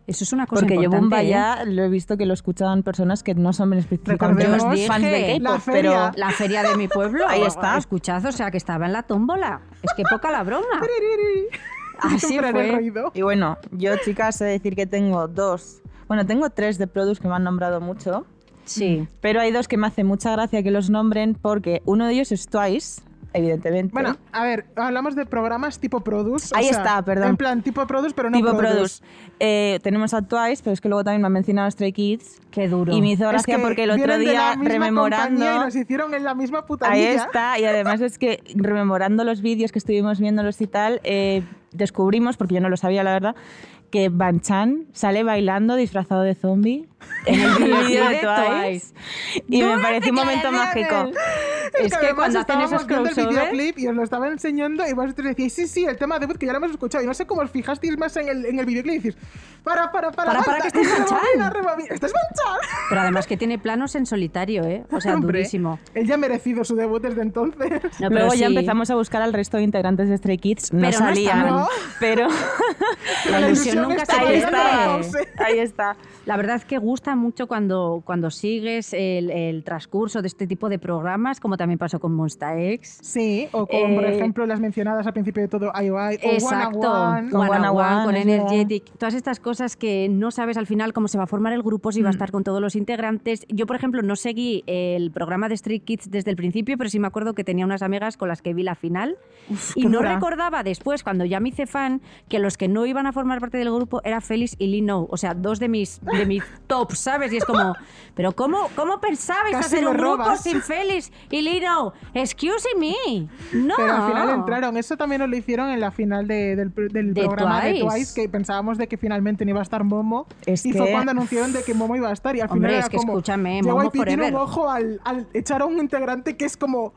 Eso es una cosa Porque yo importante. Bomba ¿eh? ya lo he visto que lo escuchaban personas que no son específicamente fans de K-pop, feria. pero La feria de mi pueblo. Ahí está. Escuchad, o sea, que estaba en la tómbola. Es que poca la broma. Así fue. Y bueno, yo chicas sé decir que tengo dos, bueno, tengo tres de produce que me han nombrado mucho, Sí. pero hay dos que me hace mucha gracia que los nombren porque uno de ellos es Twice, evidentemente. Bueno, a ver, hablamos de programas tipo Produce. o Ahí sea, está, perdón. En plan tipo Produce, pero no tipo Produce. produce. Eh, tenemos a Twice, pero es que luego también me han mencionado Stray Kids Qué duro. y me hizo Es gracia que porque el otro vienen de la día misma rememorando Y nos hicieron en la misma Ahí putanilla. está, y además es que rememorando los vídeos que estuvimos viéndolos y tal, eh, descubrimos, porque yo no lo sabía la verdad, que Ban Chan sale bailando disfrazado de zombie en el vídeo de Twice. Y me pareció un momento mágico. Es que cuando hacen esos viendo el videoclip y os lo estaba enseñando y vosotros decíais, sí, sí, el tema de debut que ya lo hemos escuchado. Y no sé cómo os fijasteis más en el, en el videoclip y decís, para, para, para, Para, para, que este es Van Chan. rebobina, rebobina. ¡Este es Van Chan! Pero además que tiene planos en solitario, ¿eh? O sea, Hombre, durísimo. Él ya ha merecido su debut desde entonces. No, pero Luego ya empezamos a buscar al resto de integrantes de Stray Kids, no salían, estaban. No. pero La ilusión nunca está se ahí está, ahí está. La verdad es que gusta mucho cuando, cuando sigues el, el transcurso de este tipo de programas, como también pasó con Monsta X. Sí, o con, por Eh, ejemplo, las mencionadas al principio de todo IOI o Exacto, One Con One One on on One, One, con. Energetic, todas estas cosas que no sabes al final cómo se va a formar el grupo, si va a Mm. estar con todos los integrantes. Yo, por ejemplo, no seguí el programa de Street Kids desde el principio, pero sí me acuerdo que tenía unas amigas con las que vi la final y qué no dura. recordaba después, cuando ya me hice fan, que los que no iban a formar parte del grupo era Félix y Lee No, o sea, dos de mis, de mis tops, ¿sabes? Y es como, pero ¿cómo, cómo pensabais Casi hacer un grupo robas. sin Félix y Lee No? Excuse me, no. Pero al final entraron. Eso también nos lo hicieron en la final de- del, del De programa de Twice. Twice, que pensábamos de que finalmente no iba a estar Momo. Es y fue que- cuando anunciaron de que Momo iba a estar. Y al Hombre, final es era que como, escúchame, Momo un ojo al, al echar a un integrante que es como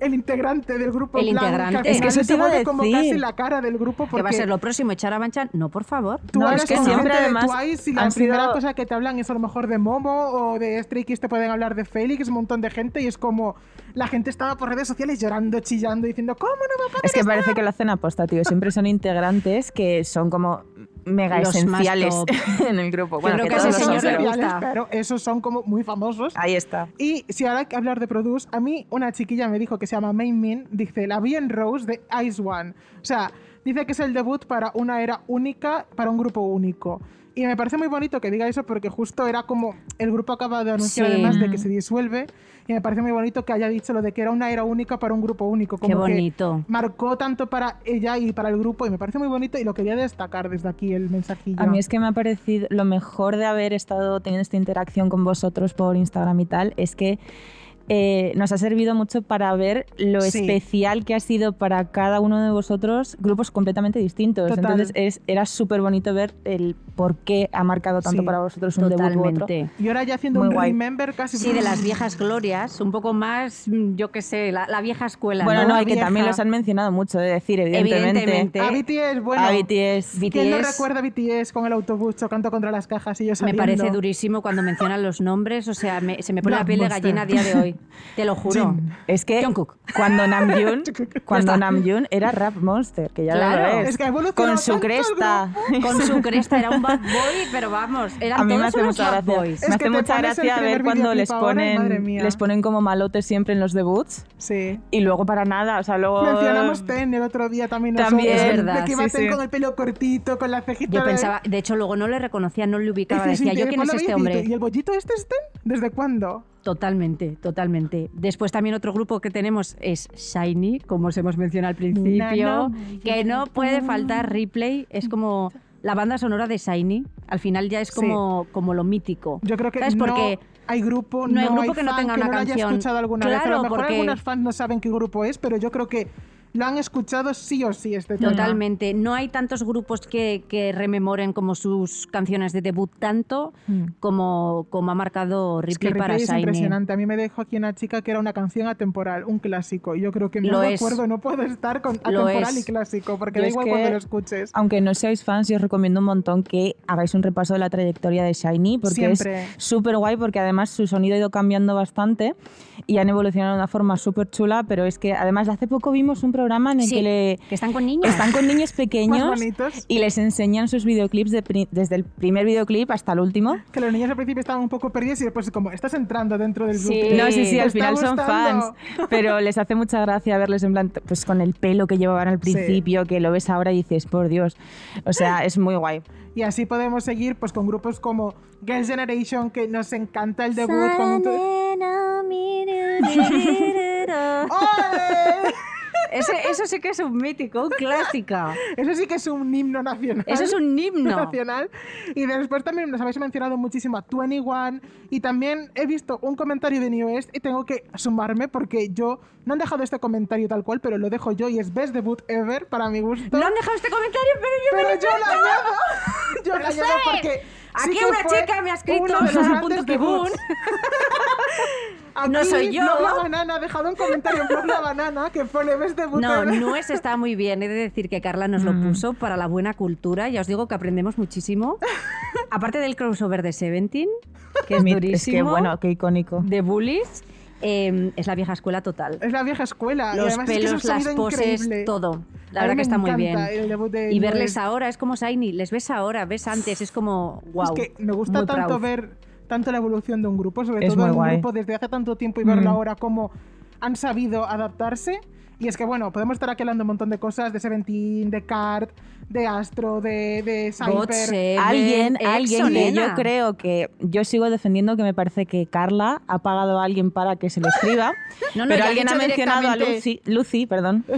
el integrante del grupo. El plan, integrante. Es que eso se te iba a vuelve como decir. casi la cara del grupo. ¿Qué va a porque ser lo próximo? ¿Echar a Banchan? No, por favor. Tú No, hablas es que siempre, gente además, de Twice y la primera cosa que te hablan es a lo mejor de Momo o de Stray Kids te pueden hablar de Félix, un montón de gente y es como la gente estaba por redes sociales llorando, chillando, diciendo ¿cómo no va a poder Es que estar?". parece que lo hacen aposta, tío. Siempre son integrantes que son como mega Los esenciales más top. en el grupo. Bueno, creo que que a todos gusta. Pero esos son como muy famosos. Ahí está. Y si ahora hay que hablar de Produce, a mí una chiquilla me dijo que se llama Main Min, dice, la vi en Rose de Ice One. O sea, dice que es el debut para una era única, para un grupo único. Y me parece muy bonito que diga eso porque justo era como el grupo acaba de anunciar Sí. además de que se disuelve y me parece muy bonito que haya dicho lo de que era una era única para un grupo único. Como Qué que bonito. marcó tanto para ella y para el grupo y me parece muy bonito y lo quería destacar desde aquí el mensajillo. A mí es que me ha parecido lo mejor de haber estado teniendo esta interacción con vosotros por Instagram y tal, es que eh, nos ha servido mucho para ver lo Sí. especial que ha sido para cada uno de vosotros grupos completamente distintos. Total. Entonces es- era súper bonito ver el por qué ha marcado tanto Sí, para vosotros un debut u otro. Totalmente. Y ahora ya haciendo Muy un guay. remember casi... Sí, de las viejas glorias, un poco más, yo qué sé, la, la vieja escuela. Bueno, ¿no? no, La y que también los han mencionado mucho, de decir, evidentemente. Evidentemente. A BTS, bueno... A BTS. ¿Quién no BTS. recuerda a BTS con el autobús chocando contra las cajas y yo Me saliendo? parece durísimo cuando mencionan los nombres, o sea, me- se me pone la piel de gallina a día de hoy. Te lo juro. Jin. Es que Jungkook. cuando Namjoon, cuando. Namjoon era Rap Monster, que ya Claro. lo es. Que con su tanto cresta. Con su cresta era un bad boy, pero vamos, eran A mí me todos hace unos mucha bad gracia. boys. Me hace mucha gracia ver cuando les ponen, les ponen como malotes siempre en los debuts Sí. y luego para nada. O sea, luego. Mencionamos Ten el otro día también. También. nosotros, Es verdad, De que iba sí, Ten sí. con el pelo cortito, con la cejita Yo de- pensaba, de hecho, luego no le reconocía, no le ubicaba. Decía, ¿yo quién es este hombre? ¿Y el bollito este es Ten? ¿Desde cuándo? Totalmente, totalmente. Después también otro grupo que tenemos es Shiny, como os hemos mencionado al principio, que no puede faltar Replay, es como la banda sonora de Shiny, al final ya es como, como lo mítico. Yo creo que ¿Sabes? no Porque hay grupo, no hay grupo hay que no tenga que una no haya escuchado alguna vez. A Claro, lo mejor porque- algunos fans no saben qué grupo es, pero yo creo que lo han escuchado sí o sí este tema. Totalmente. No hay tantos grupos que, que rememoren como sus canciones de debut tanto Mm. como, como ha marcado Es que Ripley para es Shiny. impresionante. A mí me dejó aquí una chica que era una canción atemporal, un clásico. Y yo creo que no Lo acuerdo, no puedo estar con Lo atemporal es. y clásico, porque Yo da es igual que- cuando lo escuches. Aunque no seáis fans, yo os recomiendo un montón que hagáis un repaso de la trayectoria de Shiny, porque Siempre. es súper guay, porque además su sonido ha ido cambiando bastante y han evolucionado de una forma súper chula, pero es que además hace poco vimos un programa en el Sí, que le, que están con niños. están con niños pequeños bonitos. y les enseñan sus videoclips de desde el primer videoclip hasta el último. Que los niños al principio estaban un poco perdidos y después como, estás entrando dentro del Sí. grupo. No, sí, sí, ¿Te al final son fans, pero les hace mucha gracia verles en plan, pues con el pelo que llevaban al Sí. principio, que lo ves ahora y dices, por Dios, o sea, es muy guay. Y así podemos seguir pues con grupos como Girls' Generation, que nos encanta el debut. Con... ¡Ole! Ese- eso sí que es un mítico, un clásico. Eso sí que es un himno nacional. Eso es un himno. nacional. Y después también nos habéis mencionado muchísimo a 21. Y también he visto un comentario de New West y tengo que sumarme porque yo no han dejado este comentario tal cual, pero lo dejo yo y es Best Debut Ever para mi gusto. No han dejado este comentario, pero yo me pero lo yo lo añado. Yo lo añado porque. sí Aquí que una chica me ha escrito, uno de los grandes punto No soy yo. Blog La Banana ha dejado un comentario en Blog La Banana que pone Best Debut No. Nues está muy bien. He de decir que Carla nos lo puso para la buena cultura. Ya os digo que aprendemos muchísimo. Aparte del crossover de Seventeen, que es durísimo. Es que bueno, qué icónico. De Bullies, eh, es la vieja escuela total. Es la vieja escuela. Los además es que es un pelos, las poses, increíble. todo. La verdad que está muy bien. de Y verles ahora es como Shiny. Les ves ahora, ves antes. Es como, wow. Es que me gusta tanto proud. ver tanto la evolución de un grupo, sobre Es todo muy un guay. grupo desde hace tanto tiempo y verlo Mm. ahora cómo han sabido adaptarse. Y es que, bueno, podemos estar aquí hablando un montón de cosas, de Seventeen, de Card, de Astro, de, de. Seven, alguien, alguien que yo creo que yo sigo defendiendo que me parece que Carla ha pagado a alguien para que se lo escriba, No, no, pero alguien ha mencionado a Lucy, Lucy, perdón.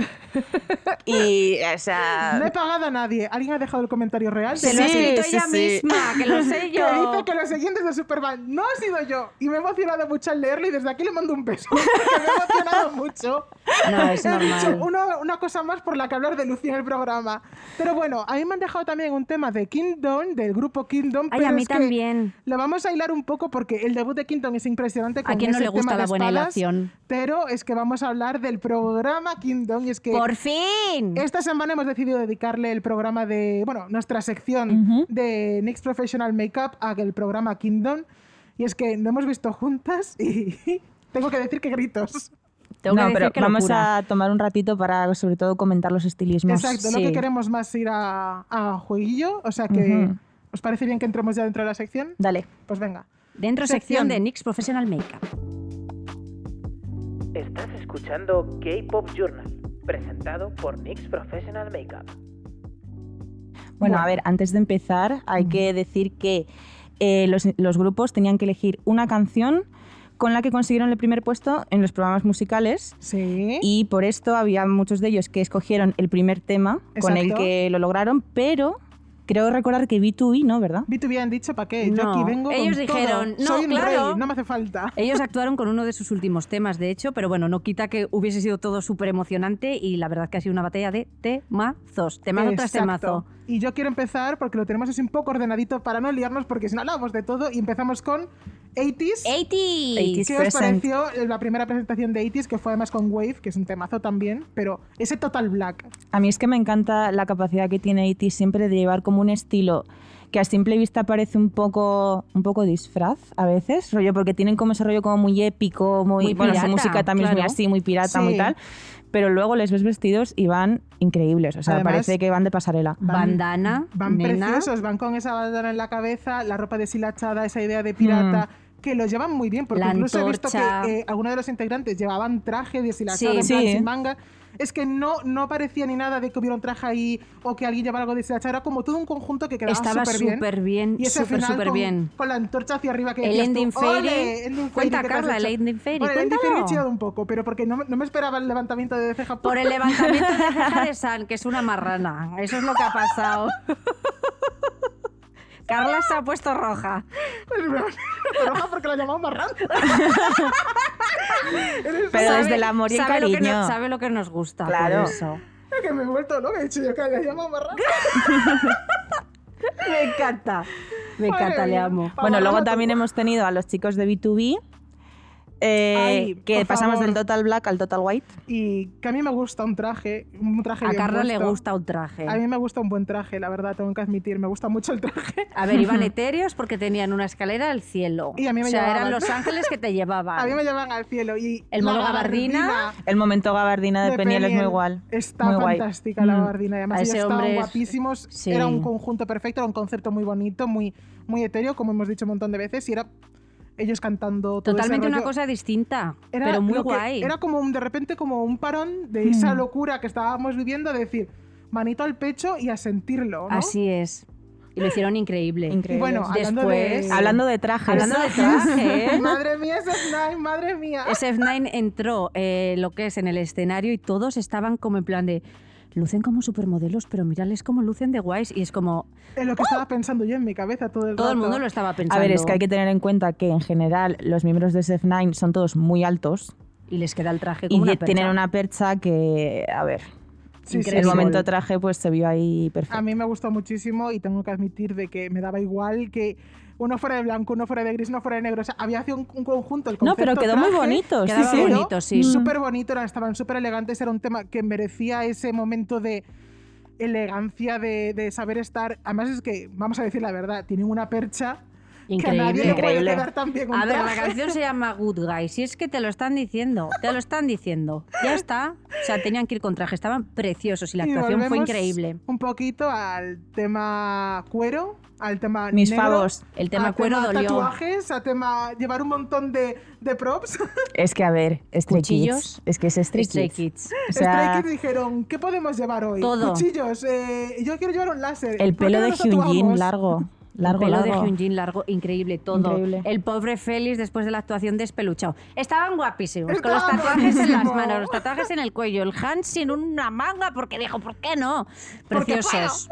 Y, o sea, No he pagado a nadie. ¿Alguien ha dejado el comentario real? Se lo ha escrito sí, ella sí. misma, que lo sé que yo. dice que los siguientes de Superman no ha sido yo. Y me he emocionado mucho al leerlo y desde aquí le mando un beso. Porque me he emocionado mucho. No, es He dicho normal. uno- una cosa más por la que hablar de Lucy en el programa. Pero bueno, a mí me han dejado también un tema de Kingdom, del grupo Kingdom. Ay, pero a mí es que también. Lo vamos a hilar un poco porque el debut de Kingdom es impresionante. Con ¿A quién no ese le gusta la buena espadas, hilación? Pero es que vamos a hablar del programa Kingdom y es que... ¡Por fin! Esta semana hemos decidido dedicarle el programa de, bueno, nuestra sección de Next Professional Makeup a el programa Kingdom. Y es que no hemos visto juntas y tengo que decir que gritos. Tengo no, que decir pero que vamos locura. a tomar un ratito para, sobre todo, comentar los estilismos. Exacto, lo sí. que queremos más ir a, a jueguillo. O sea que. ¿os parece bien que entremos ya dentro de la sección? Dale. Pues venga. Dentro Sección. sección de NYX Professional Makeup. Estás escuchando K-Pop Journal, presentado por NYX Professional Makeup. Bueno, Bueno. a ver, antes de empezar, hay que decir que eh, los, los grupos tenían que elegir una canción con la que consiguieron el primer puesto en los programas musicales. Sí. Y por esto había muchos de ellos que escogieron el primer tema con el que lo lograron, pero creo recordar que B2B, ¿no? ¿Verdad? B2B han dicho para qué. Yo No, aquí vengo ellos con todo. dijeron, no, Soy un claro. rey, no me hace falta. Ellos actuaron con uno de sus últimos temas, de hecho, pero bueno, no quita que hubiese sido todo súper emocionante y la verdad que ha sido una batalla de temazos, temazo tras Exacto. temazo. Y yo quiero empezar porque lo tenemos así un poco ordenadito para no liarnos, porque si no hablamos de todo y empezamos con 80s. 80s. ¿Qué os Present. pareció eh, la primera presentación de 80s, que fue además con Wave, que es un temazo también, pero ese Total Black? A mí es que me encanta la capacidad que tiene IT siempre de llevar como un estilo que a simple vista parece un poco, un poco disfraz a veces, rollo, porque tienen como ese rollo como muy épico, muy, Muy bueno, su pirata, música también es muy claro. así, muy pirata, Sí. muy tal, pero luego les ves vestidos y van increíbles, o sea, Además- parece que van de pasarela. Bandana, Van nena. preciosos, van con esa bandana en la cabeza, la ropa deshilachada, esa idea de pirata. Que lo llevan muy bien, porque La incluso he visto antorcha. que eh, algunos de los integrantes llevaban traje deshilachado, Sí. en Sí. sin manga. Es que no, no parecía ni nada de que hubiera un traje ahí o que alguien llevara algo deshilachado. Era como todo un conjunto que quedaba Estaba súper bien. súper bien, Y ese final con, bien. con la antorcha hacia arriba que El ending fairy. "Ole, ending fairy, Cuenta, ¿qué te has Carla, el hecho?". ending fairy, Bueno, el ending fairy chillado un poco, pero porque no, no me esperaba el levantamiento de ceja. Por el levantamiento de ceja de San, que es una marrana. Eso es lo que ha pasado. Carla se ha puesto roja. roja porque la llamamos marrano. Pero desde el amor y el sabe lo que cariño. nos- sabe lo que nos gusta. Claro. por eso. Es que me he vuelto loca, he dicho yo que la llamamos marrano. Me encanta. Me Madre encanta, le mía. amo. Bueno, luego también hemos tenido a los chicos de B2B, eh, Ay, que pasamos favor. del Total Black al Total White. Y que a mí me gusta un traje, un traje A bien Carla le gusta un traje. A mí me gusta un buen traje, la verdad, tengo que admitir, me gusta mucho el traje. A ver, iban etéreos porque tenían una escalera al cielo. Y a mí me o sea, llevaban. eran los ángeles que te llevaban. A mí me llevan al cielo y El modo gabardina, El momento gabardina de, de Peniel es muy igual. Está muy guay. fantástica la Mm. gabardina. y Además, ellos estaban es- guapísimos. sí. Era un conjunto perfecto, era un concepto muy bonito, muy, muy etéreo, como hemos dicho un montón de veces. Y era ellos cantando todo ese Totalmente una cosa distinta, Era pero muy guay. Era como un, de repente como un parón de esa locura que estábamos viviendo de decir manito al pecho y a sentirlo, ¿no? Así es. Y lo hicieron increíble. Increíble. Y bueno, hablando Después- de... Hablando de trajes. Hablando de traje, madre mía, ese Nine, madre mía. SF9 entró eh, lo que es en el escenario y todos estaban como en plan de lucen como supermodelos, pero mírales cómo lucen de guays y es como Es lo que estaba pensando yo en mi cabeza todo el todo el mundo lo estaba pensando. A ver, es que hay que tener en cuenta que en general los miembros de SF9 son todos muy altos y les queda el traje y como una de- tienen percha. una percha que, a ver, Sí, sí, el sí. momento traje pues se vio ahí perfecto. A mí me gustó muchísimo y tengo que admitir de que me daba igual que uno fuera de blanco, uno fuera de gris, uno fuera de negro. O sea, había sido un, un conjunto. El No, pero quedó muy bonito. Sí, Quedaba sí. bonito, sí. Súper bonito, estaban súper elegantes. Era un tema que merecía ese momento de elegancia, de, de saber estar. Además, es que, vamos a decir la verdad, tienen una percha que a nadie Increíble. puede Increíble. quedar tan bien un A ver, la canción se llama Good Guy. Si es que te lo están diciendo, te lo están diciendo. Ya está. O sea, tenían que ir con traje. Estaban preciosos y la Y actuación fue increíble. Un poquito al tema cuero, al tema Mis negro, favos. El tema a cuero tema dolió. tatuajes, a tema llevar un montón de, de props. Es que, a ver, Stray Cuchillos. Kids. Es que es Stray, Stray Kids. Kids. O sea, Stray Kids dijeron, ¿qué podemos llevar hoy? Todo. Cuchillos, eh, yo quiero llevar un láser. el ¿Por qué pelo de Hyunjin largo. Largo, el pelo largo. de Hyunjin largo, increíble, todo. Increíble. El pobre Félix después de la actuación despeluchado. Estaban guapísimos, con los tatuajes en las manos, los tatuajes en el cuello, el Hans sin una manga porque dijo, ¿por qué no? Preciosos.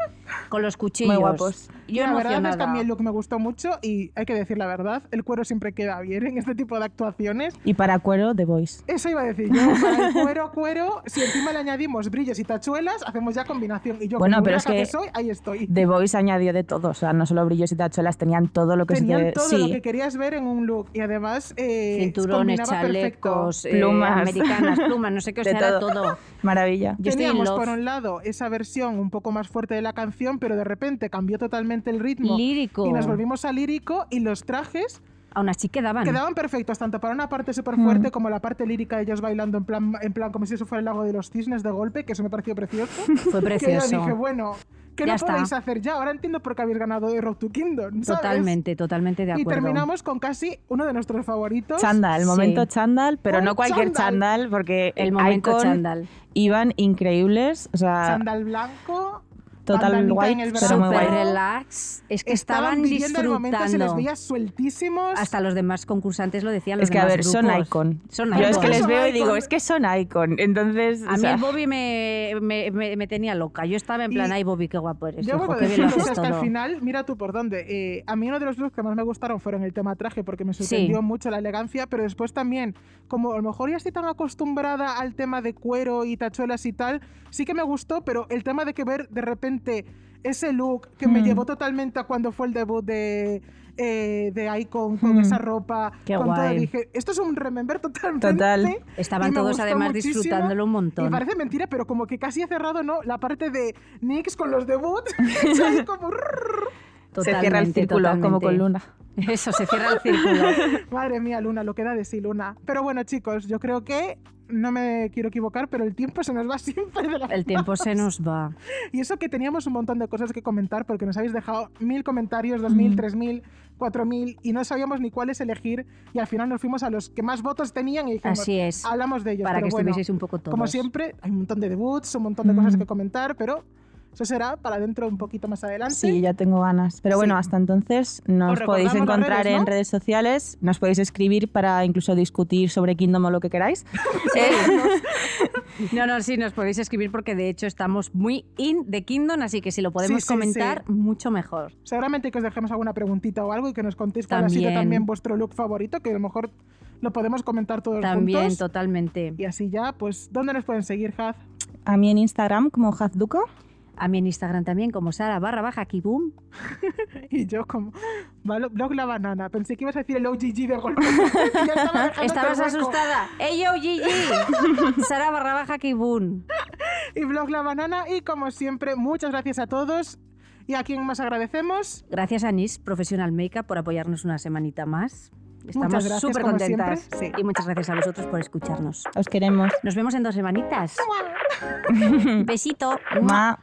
Con los cuchillos. Muy guapos. Yo la verdad es que a mí el look me gustó mucho y hay que decir la verdad, el cuero siempre queda bien en este tipo de actuaciones. Y para cuero, The Voice. Eso iba a decir yo, para el cuero, cuero, si encima le añadimos brillos y tachuelas, hacemos ya combinación. Y yo, Bueno, como pero es que- soy, ahí estoy. The Voice añadió de todo. O sea, no solo brillos y tachuelas, tenían todo lo que se Tenían te- todo sí. lo que querías ver en un look y además eh, Cinturones, chalecos, eh, Plumas. americanas, plumas, no sé qué, o sea, era todo. todo. Maravilla. Yo Teníamos por un lado esa versión un poco más fuerte de la canción, pero de repente cambió totalmente el ritmo. Lírico. Y nos volvimos a lírico y los trajes Aún así quedaban. Quedaban perfectos, tanto para una parte súper fuerte Mm. como la parte lírica de ellos bailando en plan, en plan como si eso fuera el lago de los cisnes de golpe, que eso me pareció precioso. Fue que precioso. yo dije, bueno, ¿qué Ya no está. podéis hacer ya? Ahora entiendo por qué habéis ganado de Road to Kingdom. ¿sabes? Totalmente, totalmente de Y acuerdo. terminamos con casi uno de nuestros favoritos. Chándal, Sí. momento chándal, pero Un no cualquier chándal. chándal, porque El momento Icon chándal. iban increíbles, o sea, Chándal blanco. Total el pero muy Súper guay. relax. Es que estaban, viviendo el momento, se les disfrutando. veía sueltísimos. Hasta los demás concursantes lo decían. Los es que a ver, son grupos. Icon. Son Yo es Icon. que les Son veo y Icon. digo, es que son Icon. Entonces, A o mí sea, el Bobby me, me, me- me tenía loca. Yo estaba en plan, Y- ay Bobby, qué guapo eres. Yo hijo, vuelvo a qué bien lo decirlo, o haces sea, es que al todo". final, mira tú por dónde. Eh, a mí uno de los looks que más me gustaron fueron el tema traje, porque me sorprendió Sí. mucho la elegancia, pero después también, como a lo mejor ya estoy tan acostumbrada al tema de cuero y tachuelas y tal, sí que me gustó, pero el tema de que ver de repente ese look que me Hmm. llevó totalmente a cuando fue el debut de, eh, de Icon con Hmm. esa ropa, Qué con todo, dije, esto es un remember totalmente. Total. y Estaban todos además muchísimo. disfrutándolo un Y montón. parece mentira, pero como que casi he cerrado, ¿no? La parte de Nix con los debuts. como... se cierra el Totalmente, círculo como con Luna. Eso, se cierra el círculo. Madre mía, Luna, lo queda de sí, Luna. Pero bueno, chicos, yo creo que no me quiero equivocar, pero el tiempo se nos va siempre de la El tiempo se nos va. Y eso que teníamos un montón de cosas que comentar porque nos habéis dejado mil comentarios, dos mil, tres mil, cuatro mil y no sabíamos ni cuáles elegir y al final nos fuimos a los que más votos tenían y dijimos, Así es. hablamos de ellos. Para pero que bueno, estuvieseis un poco todos. Como siempre, hay un montón de debuts, un montón de cosas que comentar, pero eso será para dentro un poquito más adelante. Sí, ya tengo ganas. Pero bueno, Sí. hasta entonces nos Os podéis encontrar redes, en redes sociales, nos podéis escribir para incluso discutir sobre Kingdom o lo que queráis. Eh, No, no, sí, nos podéis escribir porque de hecho estamos muy in de Kingdom, así que si lo podemos Sí, sí, comentar, mucho mejor. Seguramente que os dejemos alguna preguntita o algo y que nos contéis cuál ha sido También. también vuestro look favorito, que a lo mejor lo podemos comentar todos También, juntos. totalmente. Y así ya, pues, ¿dónde nos pueden seguir, Haz? a mí en Instagram como Hazduko. A mí en Instagram también, como Sara barra baja Kibum. Y yo como, "Vale, blog la banana. Pensé que ibas a decir el OGG de golpe. Estabas asustada. ¡Ey, yo, Gigi! Sara barra baja Kibum. Y blog la banana. Y como siempre, muchas gracias a todos. ¿Y a quién más agradecemos? Gracias a NIS Professional Makeup por apoyarnos una semanita más. Estamos súper contentas. Sí. Y muchas gracias a vosotros por escucharnos. Os queremos. Nos vemos en dos semanitas. Besito. Ma.